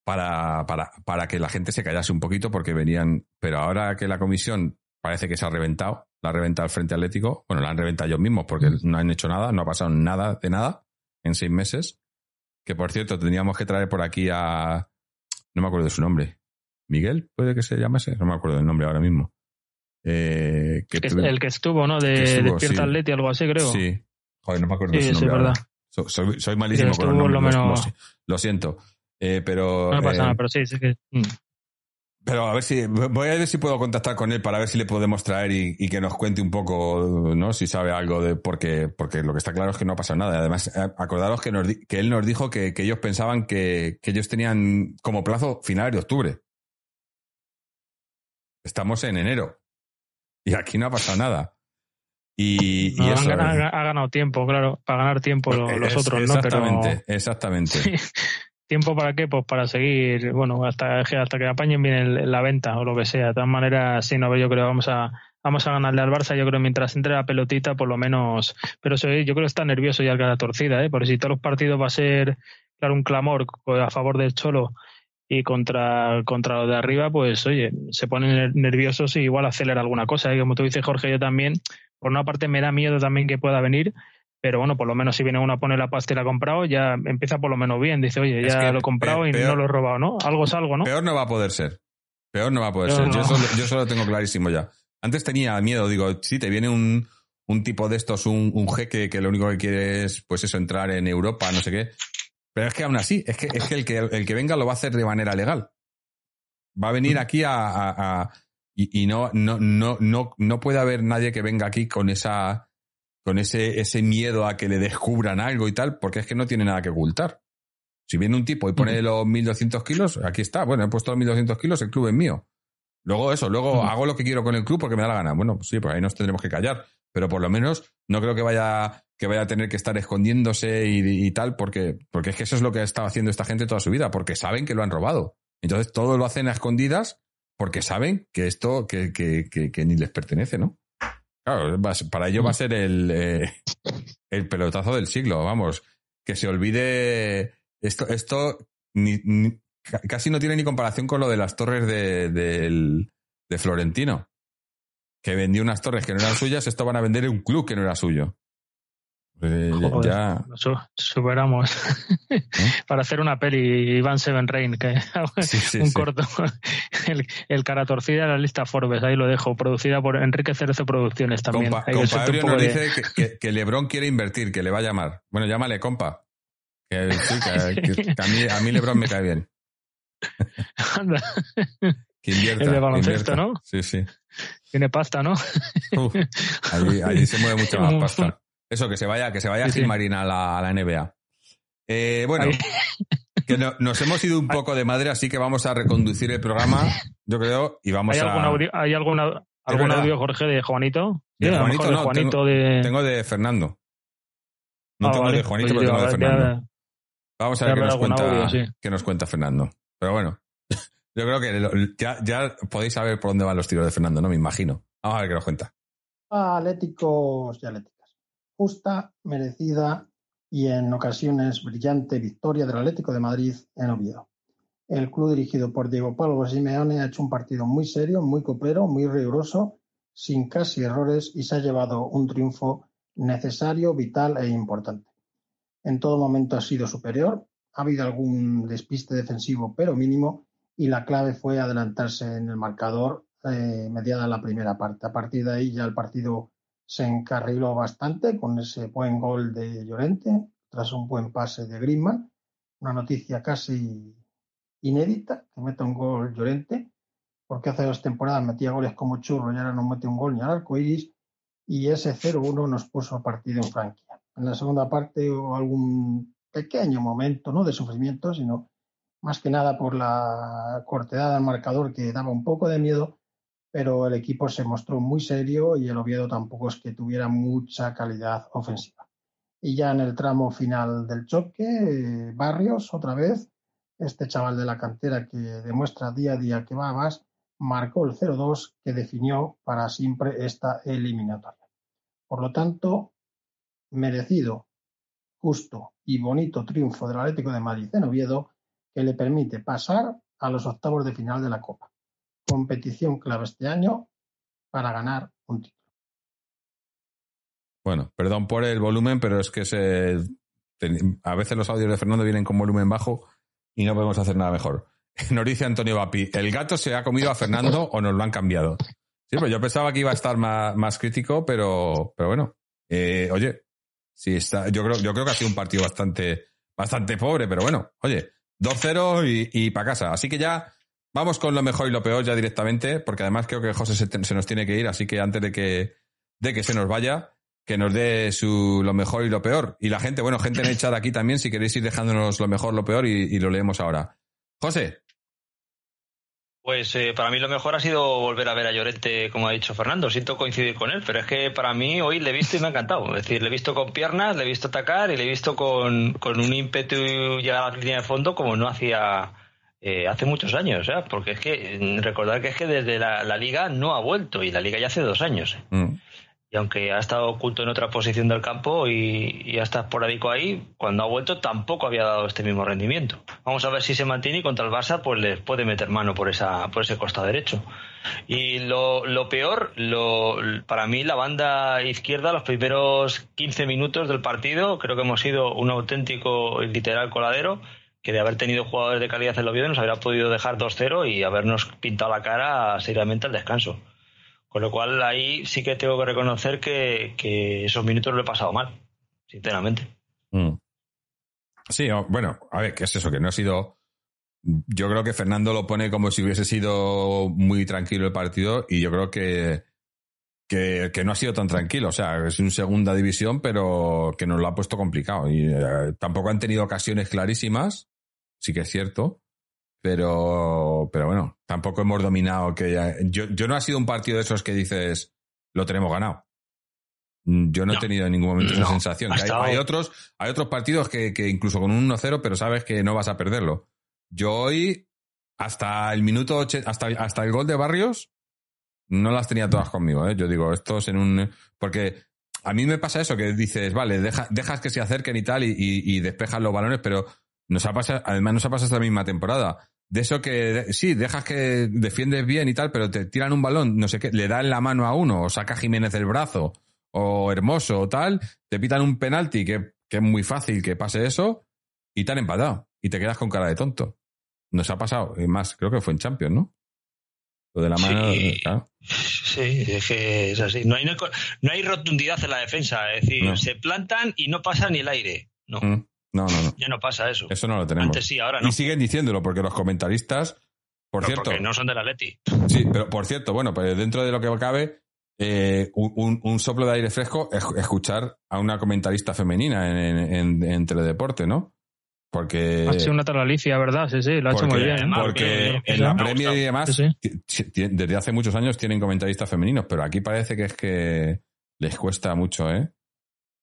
para, para, para que la gente se callase un poquito porque venían. Pero ahora que la comisión parece que se ha reventado, la ha reventado el Frente Atlético, bueno, la han reventado ellos mismos porque mm. no han hecho nada, no ha pasado nada de nada en seis meses. Que por cierto, tendríamos que traer por aquí a. No me acuerdo de su nombre. Miguel, puede que se llamase, no me acuerdo del nombre ahora mismo. Eh, que el que estuvo, ¿no? De Despierta Atleti, algo así, creo. Sí. Joder, no me acuerdo de su nombre. verdad. Soy, soy, malísimo con los nombres. Lo, menos... lo, siento. Eh, pero. No pasa nada, eh, pero sí, sí que. Mm. Pero a ver si. Voy a ver si puedo contactar con él para ver si le podemos traer y, y, que nos cuente un poco, ¿no? Si sabe algo de. Porque, porque lo que está claro es que no ha pasado nada. Además, eh, acordaros que, nos, que él nos dijo que, que ellos pensaban que, que ellos tenían como plazo final de octubre. Estamos en enero. Y aquí no ha pasado nada. Y, y eso, ha, ganado tiempo, claro, para ganar tiempo pues los, otros, ¿no? Exactamente, exactamente. <laughs> ¿Tiempo para qué? Pues para seguir, bueno, hasta, hasta que apañen bien la venta o lo que sea. De todas maneras, sí, no, yo creo que vamos a, vamos a ganarle al Barça. Yo creo que mientras entre la pelotita, por lo menos. Pero yo creo que está nervioso ya el cara torcida, ¿eh? Porque si todos los partidos va a ser, claro, un clamor a favor del Cholo y contra, contra lo de arriba, pues oye, se ponen nerviosos y igual acelera alguna cosa. Y ¿eh? como tú dices, Jorge, yo también, por una parte me da miedo también que pueda venir, pero bueno, por lo menos si viene uno a poner la pasta y la ha comprado, ya empieza por lo menos bien. Dice, oye, ya lo he comprado y no lo he robado, ¿no? Algo es algo, ¿no? Peor no va a poder ser. Peor no va a poder ser. Yo, eso, lo tengo clarísimo ya. Antes tenía miedo, digo, si te viene un, un tipo de estos, un, un, jeque que lo único que quiere es, pues eso, entrar en Europa, no sé qué. Pero es que aún así, es que, es que, el, que el que venga lo va a hacer de manera legal. Va a venir mm. aquí a, y, y, no, no, no, no, no puede haber nadie que venga aquí con esa, con ese, ese miedo a que le descubran algo y tal, porque es que no tiene nada que ocultar. Si viene un tipo y pone los 1200 kilos, aquí está, bueno, he puesto los 1200 kilos, el club es mío. Luego eso, luego hago lo que quiero con el club porque me da la gana. Bueno, pues sí, pues ahí nos tendremos que callar. Pero por lo menos no creo que vaya, que vaya a tener que estar escondiéndose y, tal, porque, porque es que eso es lo que ha estado haciendo esta gente toda su vida, porque saben que lo han robado. Entonces todo lo hacen a escondidas porque saben que esto, que, que, que, ni les pertenece, ¿no? Claro, para ello va a ser el, eh, el pelotazo del siglo, vamos. Que se olvide esto, esto casi no tiene ni comparación con lo de las torres de, de, Florentino. Que vendió unas torres que no eran suyas, esto van a vender un club que no era suyo. Eh, ya... superamos ¿Eh? <laughs> para hacer una peli Iván Seven Rain que <laughs> un corto el, cara torcida de la lista Forbes ahí lo dejo producida por Enrique Cerezo Producciones también compa, nos dice que, que, Lebron quiere invertir que le va a llamar bueno llámale compa que, <laughs> a, mí, a mí Lebron me cae bien. Anda. Que invierta, el de baloncesto, ¿no? Sí, sí. Tiene pasta, ¿no? allí, se mueve mucha más pasta. Eso, que se vaya, que se vaya sí, Gilmarina a la, a la NBA. Eh, bueno, <laughs> que nos hemos ido un poco de madre, así que vamos a reconducir el programa, yo creo, y vamos ¿Hay a... Algún audio, ¿Hay alguna, algún audio, Jorge, de Juanito? De Juanito, no, Juanito tengo, de... tengo de Fernando. No ah, tengo de Juanito, pues pero tengo de Fernando. Vamos a ver qué nos, cuenta, qué nos cuenta Fernando. Pero bueno, <laughs> yo creo que ya, ya podéis saber por dónde van los tiros de Fernando, ¿no? Me imagino. Vamos a ver qué nos cuenta. Atléticos y Atléticas. Justa, merecida y en ocasiones brillante victoria del Atlético de Madrid en Oviedo. El club dirigido por Diego Pablo Simeone ha hecho un partido muy serio, muy copero, muy riguroso, sin casi errores y se ha llevado un triunfo necesario, vital e importante en todo momento ha sido superior. Ha habido algún despiste defensivo, pero mínimo, y la clave fue adelantarse en el marcador eh, mediada la primera parte. A partir de ahí ya el partido se encarriló bastante con ese buen gol de Llorente, tras un buen pase de Grima. Una noticia casi inédita, que meta un gol Llorente, porque hace dos temporadas metía goles como churro y ahora no mete un gol ni al arco iris, y ese 0-1 nos puso a partido en Franquia en la segunda parte hubo algún pequeño momento ¿no? de sufrimiento, sino más que nada por la cortedad del marcador que daba un poco de miedo, pero el equipo se mostró muy serio y el Oviedo tampoco es que tuviera mucha calidad ofensiva. Y ya en el tramo final del choque, Barrios, otra vez, este chaval de la cantera que demuestra día a día que va más, marcó el 0-2 que definió para siempre esta eliminatoria. Por lo tanto, merecido, justo y bonito triunfo del Atlético de Madrid en Oviedo que le permite pasar a los octavos de final de la Copa. Competición clave este año para ganar un título. Bueno, perdón por el volumen, pero es que se, a veces los audios de Fernando vienen con volumen bajo y no podemos hacer nada mejor. <laughs> Nos Antonio Vapi, ¿el gato se ha comido a Fernando o nos lo han cambiado? Sí, pues yo pensaba que iba a estar más, más crítico, pero, pero bueno. Eh, oye, Sí, está, yo creo, yo creo que ha sido un partido bastante, bastante pobre, pero bueno, oye, 2-0 y, y para casa. Así que ya vamos con lo mejor y lo peor ya directamente, porque además creo que José se, nos tiene que ir, así que antes de que, de que se nos vaya, que nos dé su lo mejor y lo peor. Y la gente, bueno, gente en el chat aquí también, si queréis ir dejándonos lo mejor, lo peor y, lo leemos ahora. José. Pues eh, para mí lo mejor ha sido volver a ver a Llorente, como ha dicho Fernando. Siento coincidir con él, pero es que para mí hoy le he visto y me ha encantado. Es decir, le he visto con piernas, le he visto atacar y le he visto con, un ímpetu llegar a la línea de fondo como no hacía eh, hace muchos años. ¿eh? Porque es que recordar que es que desde la, liga no ha vuelto y la liga ya hace dos años. Mm. y aunque ha estado oculto en otra posición del campo y, y ha estado esporádico ahí, cuando ha vuelto tampoco había dado este mismo rendimiento. Vamos a ver si se mantiene y contra el Barça pues les puede meter mano por esa por ese costado derecho. Y lo, lo peor, lo, para mí la banda izquierda, los primeros 15 minutos del partido, creo que hemos sido un auténtico literal coladero que de haber tenido jugadores de calidad en el Oviedo nos habría podido dejar 2-0 y habernos pintado la cara seriamente al descanso. Con lo cual ahí sí que tengo que reconocer que, esos minutos lo he pasado mal, sinceramente. Mm. Sí, bueno, a ver, ¿qué es eso? Que no ha sido. Yo creo que Fernando lo pone como si hubiese sido muy tranquilo el partido y yo creo que, que, que no ha sido tan tranquilo. O sea, es una segunda división, pero que nos lo ha puesto complicado. Y eh, tampoco han tenido ocasiones clarísimas, sí que es cierto. Pero, pero bueno, tampoco hemos dominado que ya- yo, yo no ha sido un partido de esos que dices lo tenemos ganado. Mm, Yo no, he tenido en ningún momento esa sensación. Que hay, hay otros, hay otros partidos que, que incluso con un 1-0, pero sabes que no vas a perderlo. Yo hoy, hasta el minuto, oche- hasta, hasta el gol de Barrios, no las tenía todas conmigo, ¿eh? Yo digo, estos en un. Porque a mí me pasa eso, que dices, vale, deja- dejas que se acerquen y tal, y, y, despejas los balones, pero nos ha pasado, además nos ha pasado esta misma temporada. De eso que, sí, dejas que defiendes bien y tal, pero te tiran un balón, no sé qué, le dan la mano a uno, o saca Jiménez el brazo, o Hermoso, o tal, te pitan un penalti, que, que es muy fácil que pase eso, y te han empatado, y te quedas con cara de tonto. Nos ha pasado, y más, creo que fue en Champions, ¿no? Lo de la mano, Sí. claro. Sí, es que es así. No hay, no hay rotundidad en la defensa. Es decir, No. se plantan y no pasa ni el aire. No, Mm. No, no, no. ya no pasa eso. Eso no lo tenemos. Antes sí, ahora no. Y siguen diciéndolo, porque los comentaristas, por cierto, Porque no son del Atleti. sí, pero por cierto, bueno, pues dentro de lo que cabe, eh, un, un- un soplo de aire fresco es escuchar a una comentarista femenina en, en, en- en teledeporte, ¿no? Porque, Ha sido una tal Alicia, ¿verdad? Sí, sí, lo ha hecho muy bien. ¿eh? porque en la Premier y demás, Sí, desde hace muchos años tienen comentaristas femeninos, pero aquí parece que es que les cuesta mucho, ¿eh?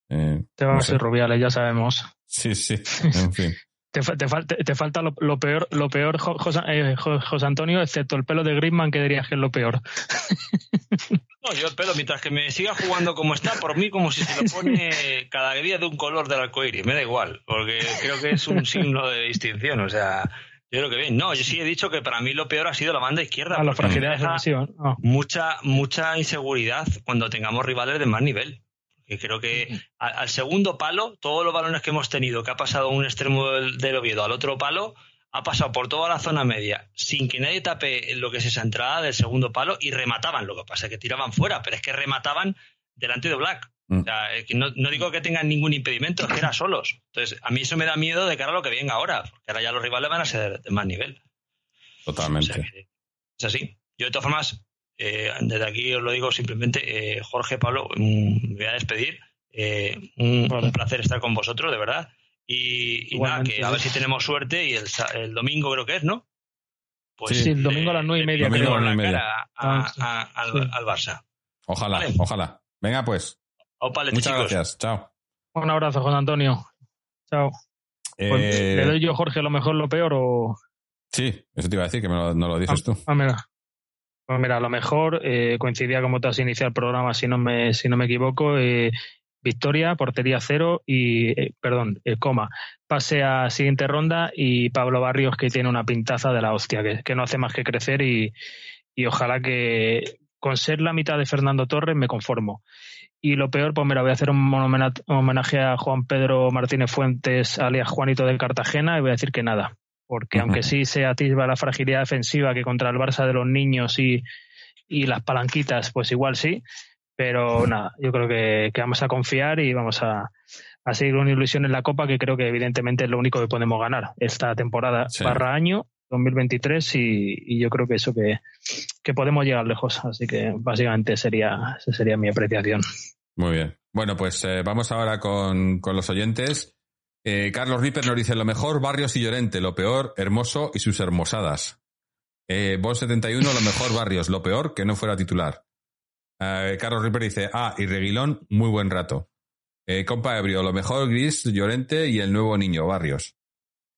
Eh, Te van no a ser rubiales, ya sabemos. Sí, sí, <laughs> en fin. Te, te te- te falta lo, lo peor, lo peor Jo- José, eh, Jo- José Antonio, excepto el pelo de Griezmann, que dirías que es lo peor. <laughs> No, yo el pelo, mientras que me siga jugando como está, por mí como si se lo pone cada día de un color del arcoíris. Me da igual, porque creo que es un signo de distinción. O sea, yo creo que bien. No, yo sí he dicho que para mí lo peor ha sido la banda izquierda. A la fragilidad deja defensiva. ¿no? mucha, mucha inseguridad cuando tengamos rivales de más nivel. Y creo que a- al segundo palo, todos los balones que hemos tenido, que ha pasado un extremo del, del Oviedo al otro palo, ha pasado por toda la zona media, sin que nadie tape lo que es esa entrada del segundo palo, y remataban. Lo que pasa es que tiraban fuera, pero es que remataban delante de Black. Mm. O sea, que no, no digo que tengan ningún impedimento, es que era solos. Entonces, a mí eso me da miedo de cara a lo que venga ahora, porque ahora ya los rivales van a ser de más nivel. O Totalmente. sea que es así. Yo, de todas formas, eh, desde aquí os lo digo simplemente, eh, Jorge, Pablo, mm, me voy a despedir. Eh, un, Vale. un placer estar con vosotros, de verdad. Y, y nada, que a ver si tenemos suerte y el, sa- el domingo creo que es, ¿no? Pues Sí, el domingo a las nueve y media, Domingo a las nueve y cara a- Ah, sí. a- al, Sí. al Barça. Ojalá, Vale. ojalá. Venga, pues. Opalete, Muchas chicos. gracias. Chao. Un abrazo, José Antonio. Chao. Pues, Eh, ¿Le doy yo, Jorge, lo mejor, lo peor o...? Sí, eso te iba a decir, que me lo, no lo dices tú. Ah, mira. Pues mira, a lo mejor eh, coincidía como te has iniciado el programa, si no me, si no me equivoco. eh, victoria, portería cero y, eh, perdón, eh, coma. Pase a siguiente ronda y Pablo Barrios que tiene una pintaza de la hostia, que, que no hace más que crecer y, y ojalá que con ser la mitad de Fernando Torres me conformo. Y lo peor, pues mira, voy a hacer un homena- homenaje a Juan Pedro Martínez Fuentes, alias Juanito de Cartagena, y voy a decir que nada. Porque aunque sí se atisba la fragilidad defensiva que contra el Barça de los niños y, y las palanquitas, pues igual sí. Pero nada, yo creo que, que vamos a confiar y vamos a, a seguir una ilusión en la Copa, que creo que evidentemente es lo único que podemos ganar esta temporada Sí. barra año 2023 y, y yo creo que eso que, que podemos llegar lejos. Así que básicamente sería, esa sería mi apreciación. Muy bien. Bueno, pues eh, vamos ahora con, con los oyentes. Eh, Carlos Ripper nos dice lo mejor, Barrios y Llorente, lo peor, Hermoso y sus hermosadas. Eh, Bol 71, lo mejor, Barrios, lo peor, que no fuera titular. Eh, Carlos Ripper dice, ah, y Reguilón, muy buen rato. Eh, compa Ebrio, lo mejor, Gris, Llorente y el nuevo niño, Barrios.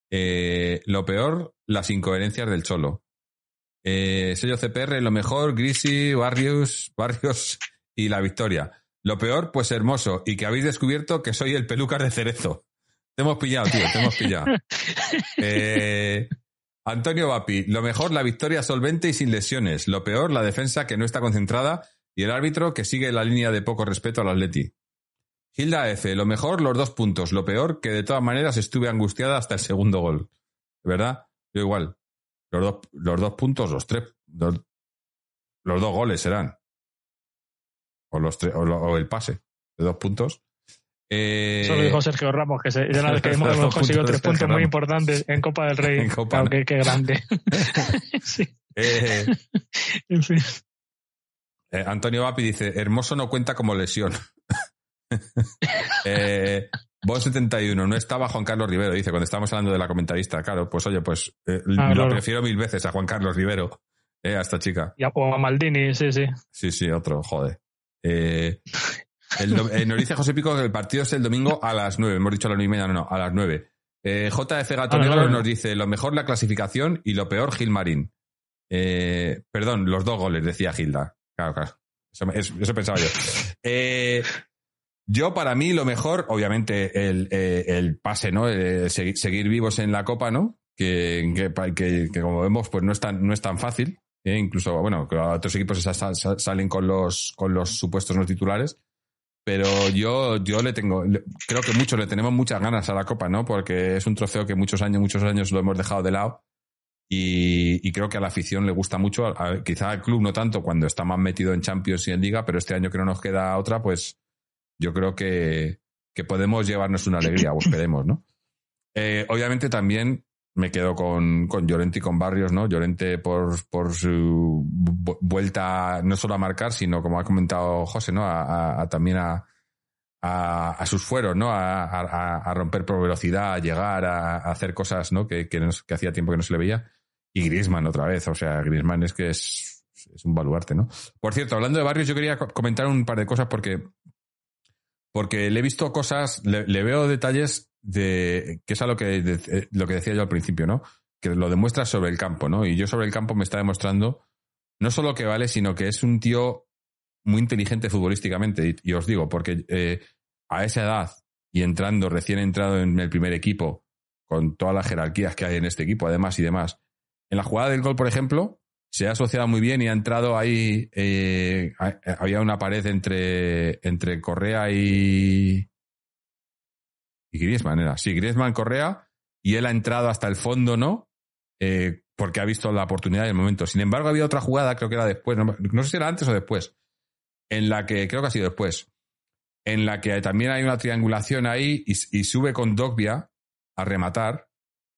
Lo peor, las incoherencias del Cholo. Sello CPR, lo mejor, Grisi, Barrios, Barrios y la victoria. Lo peor, pues hermoso, y que habéis descubierto que soy el pelucas de cerezo. Te hemos pillado, tío, te hemos pillado. <laughs> Eh, Antonio Vapi, lo mejor la victoria solvente y sin lesiones. Lo peor, la defensa que no está concentrada y el árbitro que sigue la línea de poco respeto al Atleti. Hilda F, lo mejor los dos puntos. Lo peor, que de todas maneras estuve angustiada hasta el segundo gol. ¿Verdad? Yo igual. Los dos, los dos puntos, los tres. Los, dos goles serán. O, los tres, o el pase de dos puntos. Eh... Eso lo dijo Sergio Ramos, que se, ya que <laughs> hemos, conseguido tres puntos muy importantes en Copa del Rey. <laughs> En Copa. Claro, qué, grande. <laughs> sí. eh, en fin. Eh, Antonio Vapi dice, hermoso no cuenta como lesión. eh, 71, no estaba Juan Carlos Rivero, dice, cuando estábamos hablando de la comentarista. Claro, pues oye, pues eh, ah, lo prefiero mil veces a Juan Carlos Rivero, eh, a esta chica. Y a, o a Maldini, sí, sí. Sí, sí, otro, joder. Eh, el, eh, nos dice José Pico que el partido es el domingo a las 9. Hemos dicho a las 9 y media, no, no, a las 9. Eh, JF Gato Negro nos dice lo mejor la clasificación y lo peor Gilmarín. Eh, perdón, los dos goles, decía Gilda. Claro, claro. Eso, pensaba yo. Eh, yo, para mí, lo mejor, obviamente, el, eh, el pase, ¿no? seguir, vivos en la Copa, ¿no? Que, que, que, como vemos, pues no es tan, no es tan fácil. incluso, bueno, otros equipos salen con los, con los supuestos no titulares pero yo, yo le tengo, creo que muchos le tenemos muchas ganas a la Copa, ¿no? Porque es un trofeo que muchos años, muchos años lo hemos dejado de lado y, creo que a la afición le gusta mucho, quizá al club no tanto cuando está más metido en Champions y en Liga, pero este año que no nos queda otra, pues yo creo que, que podemos llevarnos una alegría, o esperemos, ¿no? Eh, obviamente también me quedo con, con Llorente y con Barrios, ¿no? Llorente por, por su vuelta no solo a marcar, sino como ha comentado José, ¿no? A, también a, a, sus fueros, ¿no? A, romper por velocidad, a llegar, a, hacer cosas, ¿no? Que, que, hacía tiempo que no se le veía. Y Griezmann otra vez, o sea, Griezmann es que es, es un baluarte, ¿no? Por cierto, hablando de Barrios, yo quería comentar un par de cosas porque porque le he visto cosas, le, veo detalles de que es a lo que, eh, lo que decía yo al principio, ¿no? Que lo demuestra sobre el campo, ¿no? Y yo sobre el campo me está demostrando no solo que vale, sino que es un tío muy inteligente futbolísticamente. Y, os digo, porque eh, a esa edad y entrando, recién entrado en el primer equipo, con todas las jerarquías que hay en este equipo, además y demás, en la jugada del gol, por ejemplo, se ha asociado muy bien y ha entrado ahí. Eh, había una pared entre, entre Correa y. Y Griezmann era. Sí, Griezmann, Correa. Y él ha entrado hasta el fondo, ¿no? Eh, porque ha visto la oportunidad del momento. Sin embargo, había otra jugada, creo que era después, no, sé si era antes o después, en la que, creo que ha sido después, en la que también hay una triangulación ahí y, y sube con Dogbia a rematar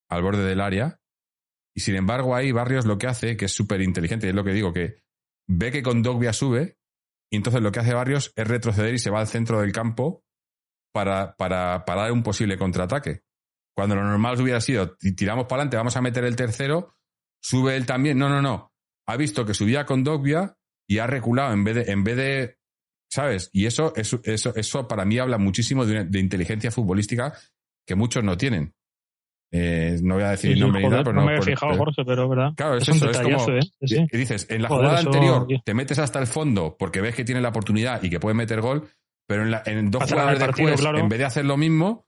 al borde del área y sin embargo, ahí Barrios lo que hace, que es súper inteligente, es lo que digo, que ve que con Dogbia sube, y entonces lo que hace Barrios es retroceder y se va al centro del campo para, para parar un posible contraataque. Cuando lo normal hubiera sido, tiramos para adelante, vamos a meter el tercero, sube él también. No, no, no. Ha visto que subía con Dogbia y ha reculado en vez de, en vez de ¿sabes? Y eso, eso, eso, eso para mí habla muchísimo de inteligencia futbolística que muchos no tienen. Eh, no voy a decir el nombre pero no, me he fijado, Jorge, pero verdad. Claro, es, eso, es como. ¿eh? Y dices, en la jugada anterior te metes hasta el fondo porque ves que tiene la oportunidad y que puede meter gol, pero en, en dos jugadas después, en vez de hacer lo mismo,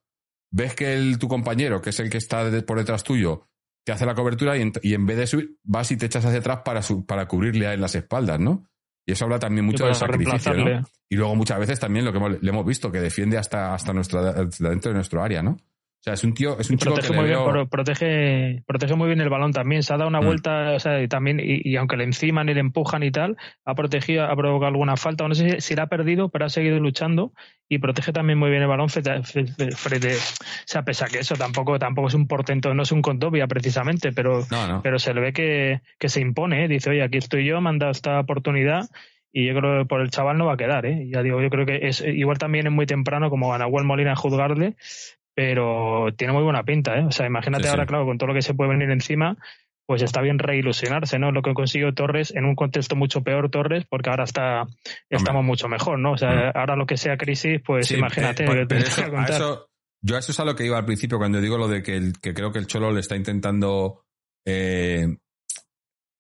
ves que el, tu compañero, que es el que está por detrás tuyo, te hace la cobertura y en, y en, vez de subir, vas y te echas hacia atrás para, para cubrirle en las espaldas, ¿no? Y eso habla también mucho del sacrificio, ¿no? Y luego muchas veces también lo que le hemos visto, que defiende hasta, hasta nuestra, dentro de nuestro área, ¿no? O sea, es un tío, es un chico protege muy bien, protege, protege muy bien el balón también. Se ha dado una mm. vuelta, o sea, y también, y, aunque le enciman y le empujan y tal, ha protegido, ha provocado alguna falta. No sé si, la ha perdido, pero ha seguido luchando y protege también muy bien el balón frente, o sea, pese a que eso tampoco, tampoco es un portento, no es un contovia precisamente, pero, pero se le ve que, que se impone, ¿eh? dice, oye, aquí estoy yo, me han dado esta oportunidad y yo creo que por el chaval no va a quedar, ¿eh? Ya digo, yo creo que es igual también es muy temprano como a Nahuel Molina juzgarle, pero tiene muy buena pinta, ¿eh? O sea, imagínate ahora, claro, con todo lo que se puede venir encima, pues está bien reilusionarse, ¿no? Lo que consiguió Torres en un contexto mucho peor Torres, porque ahora está estamos mucho mejor, ¿no? O sea, mm. ahora lo que sea crisis, pues imagínate. Eh, eso, yo a eso es a lo que iba al principio cuando digo lo de que, que creo que el Cholo le está intentando eh,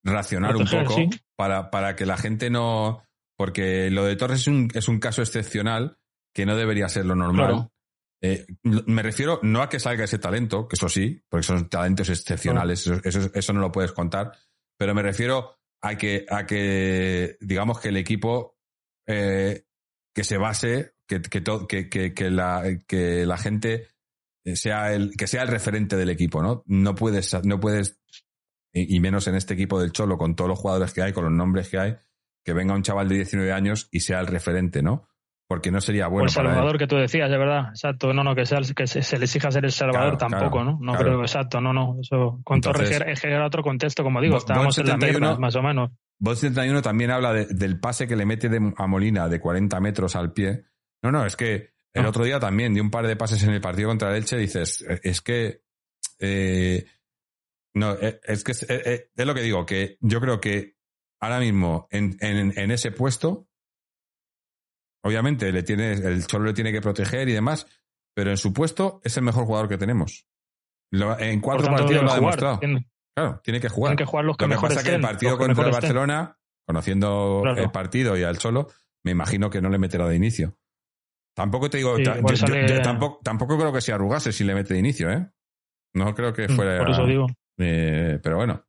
racionar un poco para, para que la gente no porque lo de Torres es un, es un caso excepcional que no debería ser lo normal. Eh, me refiero no a que salga ese talento, que eso sí, porque son talentos excepcionales, eso, eso, no lo puedes contar, pero me refiero a que, a que digamos que el equipo eh, que se base, que, que, que, que, la, que la gente sea el, que sea el referente del equipo, ¿no? No puedes, no puedes, y menos en este equipo del Cholo, con todos los jugadores que hay, con los nombres que hay, que venga un chaval de 19 años y sea el referente, ¿no? Porque no sería bueno. O el Salvador que tú decías, de verdad, exacto. No, no, que, sea, que se, le exija ser el Salvador tampoco, ¿no? No creo, exacto, no, no. Eso, con Torres es era otro contexto, como digo, estábamos en la mierda, más o menos. Bot 71 también habla del pase que le mete a Molina de 40 metros al pie. No, no, es que el otro día también de un par de pases en el partido contra el Elche dices, es que eh, no, eh, es que eh, es, lo que digo, que yo creo que ahora mismo en, en, en ese puesto Obviamente, le tiene, el Cholo le tiene que proteger y demás, pero en su puesto es el mejor jugador que tenemos. en cuatro partidos lo ha demostrado. claro, tiene que jugar. que jugar los que lo que pasa que el partido contra el Barcelona, conociendo el partido y al Cholo, me imagino que no le meterá de inicio. Tampoco te digo, tampoco, tampoco creo que se arrugase si le mete de inicio, ¿eh? No creo que mm, fuera. Por eso digo. Eh, pero bueno.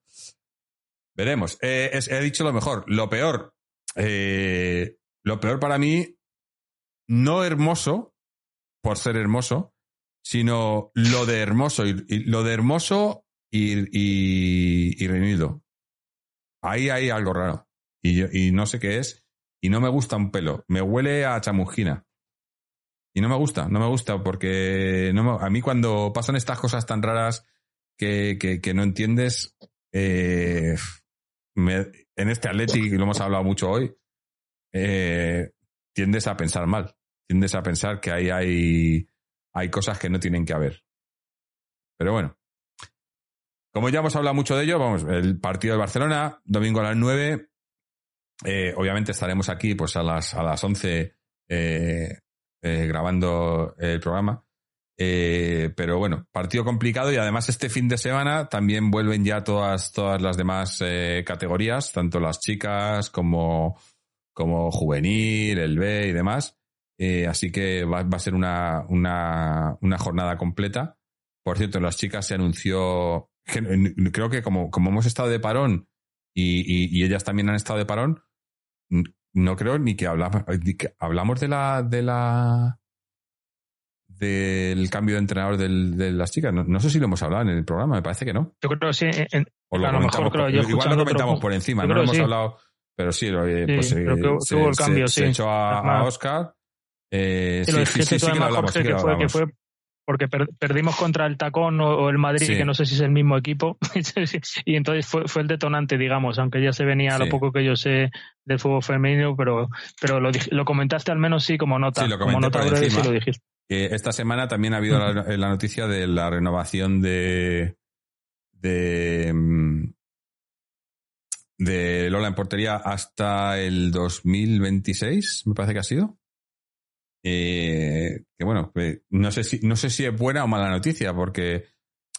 Veremos. Eh, he dicho lo mejor. Lo peor. Eh, lo peor para mí no hermoso por ser hermoso, sino lo de hermoso y, lo de hermoso y, y, y Ahí hay algo raro. Y, y no sé qué es. Y no me gusta un pelo. Me huele a chamujina. Y no me gusta, no me gusta porque a mí cuando pasan estas cosas tan raras que, que, no entiendes, eh, en este Atleti, lo hemos hablado mucho hoy, eh, tiendes a pensar mal tiendes a pensar que ahí hay, hay cosas que no tienen que haber. Pero bueno. Como ya hemos hablado mucho de ello, vamos, el partido de Barcelona, domingo a las 9. Eh, obviamente estaremos aquí pues a las, a las 11 eh, eh, grabando el programa. pero bueno, partido complicado y además este fin de semana también vuelven ya todas, todas las demás categorías, tanto las chicas como, como juvenil, el B y demás. Eh, así que va, a ser una, una, una, jornada completa. Por cierto, las chicas se anunció, creo que como, como hemos estado de parón y, y, ellas también han estado de parón, no creo ni que hablamos, hablamos de la, de la, del cambio de entrenador del, de las chicas. No, sé si lo hemos hablado en el programa, me parece que no. Yo creo que sí. o lo a lo mejor creo yo Igual lo comentamos por encima, no lo hemos hablado, pero sí, pues, sí pues, que se, el cambio, se, echó a, a Oscar eh, sí, sí, sí, sí, que hablamos, que, fue, que fue porque perdimos contra el Tacón o, el Madrid, que no sé si es el mismo equipo, <laughs> y entonces fue, fue el detonante, digamos, aunque ya se venía lo poco que yo sé del fútbol femenino, pero, pero lo, lo comentaste al menos sí como nota, lo como nota breve sí lo dijiste. esta semana también ha habido la, la, noticia de la renovación de, de, mm, de Lola en portería hasta el 2026, me parece que ha sido. Eh, que bueno, no sé si, no sé si es buena o mala noticia, porque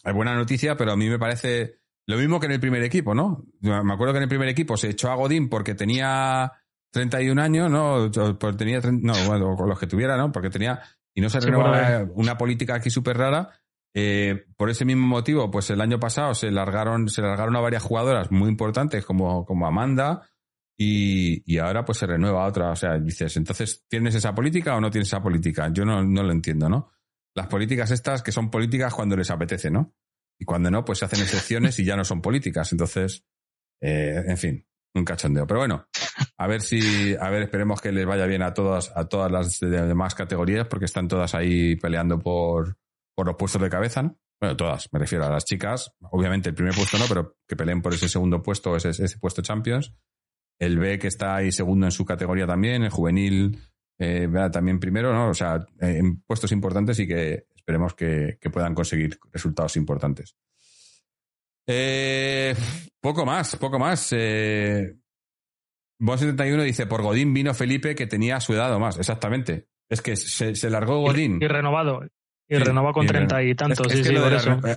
es buena noticia, pero a mí me parece lo mismo que en el primer equipo, ¿no? Me acuerdo que en el primer equipo se echó a Godín porque tenía 31 años, ¿no? Porque tenía, no, bueno, con los que tuviera, ¿no? Porque tenía, y no se renovaba una política aquí súper rara. Eh, por ese mismo motivo, pues el año pasado se largaron, se largaron a varias jugadoras muy importantes como, como Amanda, y, y, ahora pues se renueva otra. O sea, dices, entonces, ¿tienes esa política o no tienes esa política? Yo no, no lo entiendo, ¿no? Las políticas estas que son políticas cuando les apetece, ¿no? Y cuando no, pues se hacen excepciones y ya no son políticas. Entonces, eh, en fin, un cachondeo. Pero bueno, a ver si, a ver, esperemos que les vaya bien a todas, a todas las demás categorías, porque están todas ahí peleando por, por los puestos de cabeza, ¿no? Bueno, todas, me refiero a las chicas. Obviamente el primer puesto no, pero que peleen por ese segundo puesto, ese, ese puesto Champions el B que está ahí segundo en su categoría también, el juvenil eh, también primero, ¿no? O sea, eh, en puestos importantes y que esperemos que, puedan conseguir resultados importantes. Eh, poco más, poco más. Eh, 71 dice, por Godín vino Felipe que tenía su edad o más. Exactamente. Es que se, largó Godín. Y, renovado. Y renovó con treinta y tantos.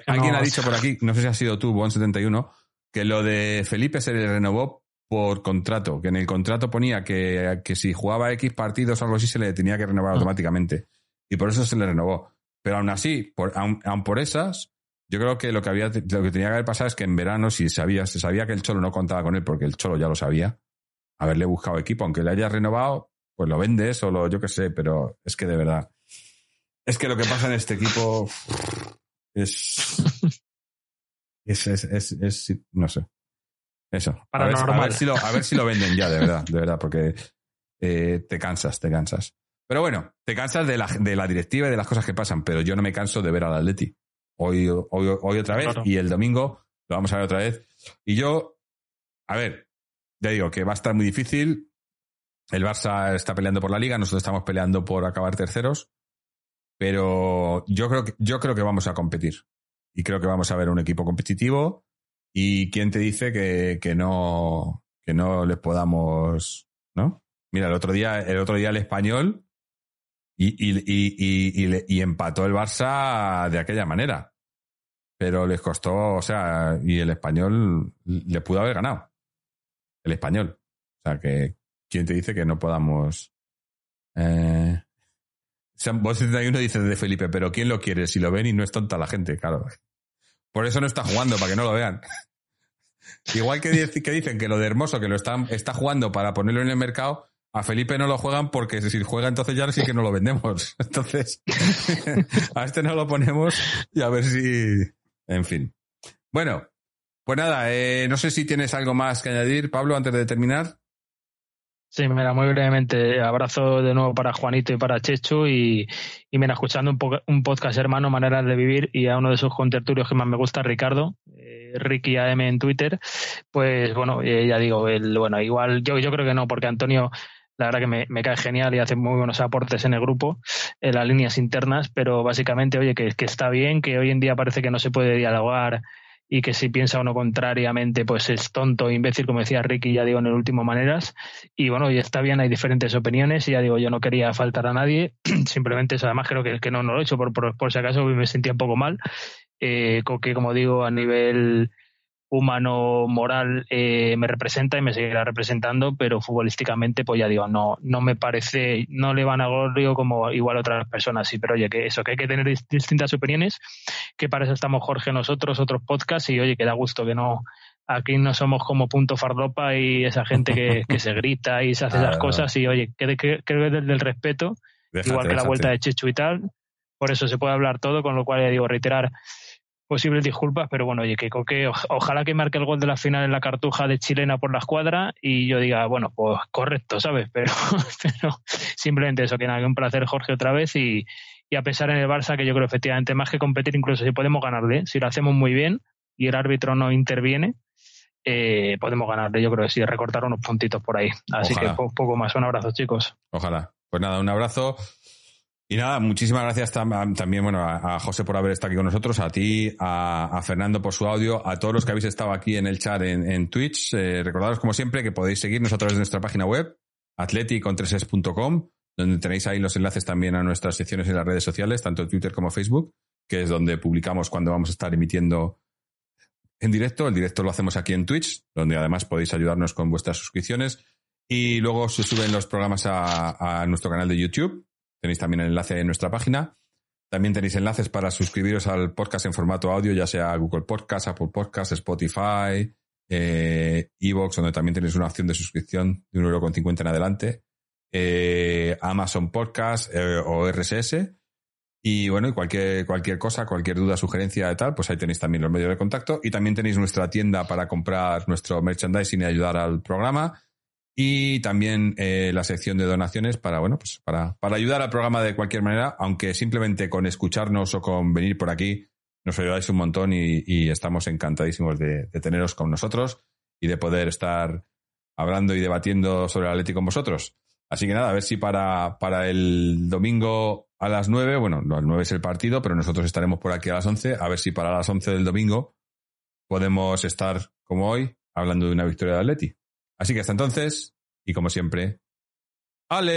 Alguien ha dicho por aquí, no sé si ha sido tú, Bon 71, que lo de Felipe se le renovó por contrato, que en el contrato ponía que, que si jugaba X partidos o algo así se le tenía que renovar Ah. automáticamente. Y por eso se le renovó. Pero aún así, por, aun, aun por esas, yo creo que lo que había, lo que tenía que haber pasado es que en verano, si sabía, se sabía que el Cholo no contaba con él, porque el Cholo ya lo sabía, haberle buscado equipo, aunque le hayas renovado, pues lo vendes o lo, yo qué sé, pero es que de verdad. Es que lo que pasa en este equipo es. <laughs> Es, es, es, es- no sé. Eso. A ver, a, Paranormal. ver si lo, a ver si lo venden ya, de verdad, de verdad, porque eh, te cansas, te cansas. Pero bueno, te cansas de la, de la directiva y de las cosas que pasan, pero yo no me canso de ver al Atleti. Hoy, hoy, hoy otra vez Claro. y el domingo lo vamos a ver otra vez. Y yo, a ver, ya digo que va a estar muy difícil. El Barça está peleando por la liga, nosotros estamos peleando por acabar terceros. Pero yo creo que, yo creo que vamos a competir. Y creo que vamos a ver un equipo competitivo. ¿Y quién te dice que, que no, que no les podamos, ¿no? Mira, el otro día, el otro día el español y, y, y, y, empató el Barça de aquella manera. Pero les costó, o sea, y el español le pudo haber ganado. El español. O sea, que, ¿quién te dice que no podamos, eh, Boss 71 dice de Felipe, pero ¿quién lo quiere? Si lo ven y no es tonta la gente, claro. Por eso no está jugando, para que no lo vean. <laughs> Igual que, dic- que dicen que lo de Hermoso, que lo está, está jugando para ponerlo en el mercado, a Felipe no lo juegan porque si juega entonces ya sí que no lo vendemos. <laughs> Entonces, <laughs> a este no lo ponemos y a ver si... En fin. Bueno, pues nada, eh, no sé si tienes algo más que añadir, Pablo, antes de terminar. Sí, mira, muy brevemente, abrazo de nuevo para Juanito y para Chechu y, y mira, escuchando un, po- un podcast hermano, Maneras de Vivir, y a uno de sus contertulios que más me gusta, Ricardo, eh, Ricky AM en Twitter, pues bueno, eh, ya digo, el, bueno, igual yo, yo creo que no, porque Antonio, la verdad que me, me cae genial y hace muy buenos aportes en el grupo, en las líneas internas, pero básicamente, oye, que, que está bien, que hoy en día parece que no se puede dialogar y que si piensa uno contrariamente, pues es tonto, imbécil, como decía Ricky, ya digo, en el último maneras. Y bueno, y está bien, hay diferentes opiniones, y ya digo, yo no quería faltar a nadie, <clears throat> simplemente eso, además creo que, que no, no lo he hecho, por, por, por si acaso me sentía un poco mal, eh, que como digo, a nivel humano, moral, eh, me representa y me seguirá representando, pero futbolísticamente, pues ya digo, no, no me parece, no le van a Gorrio como igual otras personas, sí, pero oye, que eso, que hay que tener dis- distintas opiniones, que para eso estamos Jorge nosotros, otros podcasts, y oye, que da gusto que no, aquí no somos como punto fardopa y esa gente que, <laughs> que se grita y se hace esas cosas, y oye, que, que, que desde el respeto, Déjate, igual que la vuelta de Chechu y tal, por eso se puede hablar todo, con lo cual ya digo, reiterar posibles disculpas, pero bueno, oye, que Coque, oj- ojalá que marque el gol de la final en la cartuja de chilena por la escuadra y yo diga, bueno, pues correcto, ¿sabes? <laughs> Pero, pero simplemente eso, que nada, que un placer, Jorge, otra vez y, y a pesar en el Barça, que yo creo efectivamente más que competir, incluso si podemos ganarle, si lo hacemos muy bien y el árbitro no interviene, eh, podemos ganarle, yo creo que sí, recortar unos puntitos por ahí. Así Ojalá. que po- poco más, un abrazo, chicos. Ojalá. Pues nada, un abrazo. Y nada, muchísimas gracias tam- también bueno, a, José por haber estado aquí con nosotros, a ti, a, Fernando por su audio, a todos los que habéis estado aquí en el chat en, Twitch. Eh, recordaros, como siempre, que podéis seguirnos a través de nuestra página web, atleticontreses.com, donde tenéis ahí los enlaces también a nuestras secciones en las redes sociales, tanto Twitter como Facebook, que es donde publicamos cuando vamos a estar emitiendo en directo. El directo lo hacemos aquí en Twitch, donde además podéis ayudarnos con vuestras suscripciones. Y luego se suben los programas a nuestro canal de YouTube. Tenéis también el enlace en nuestra página. También tenéis enlaces para suscribiros al podcast en formato audio, ya sea Google Podcast, Apple Podcast, Spotify, eh, Evox, donde también tenéis una opción de suscripción de 1,50€ en adelante, eh, Amazon Podcast eh, o RSS. Y bueno, cualquier, cualquier cosa, cualquier duda, sugerencia y tal, pues ahí tenéis también los medios de contacto. Y también tenéis nuestra tienda para comprar nuestro merchandising y ayudar al programa. Y también eh, la sección de donaciones para, bueno, pues para, para ayudar al programa de cualquier manera, aunque simplemente con escucharnos o con venir por aquí nos ayudáis un montón y, y estamos encantadísimos de, de teneros con nosotros y de poder estar hablando y debatiendo sobre el Atlético con vosotros. Así que nada, a ver si para, para el domingo a las 9, bueno, no, el 9 es el partido, pero nosotros estaremos por aquí a las 11, a ver si para las 11 del domingo podemos estar como hoy hablando de una victoria de Atleti. Así que hasta entonces, y como siempre, Aleti.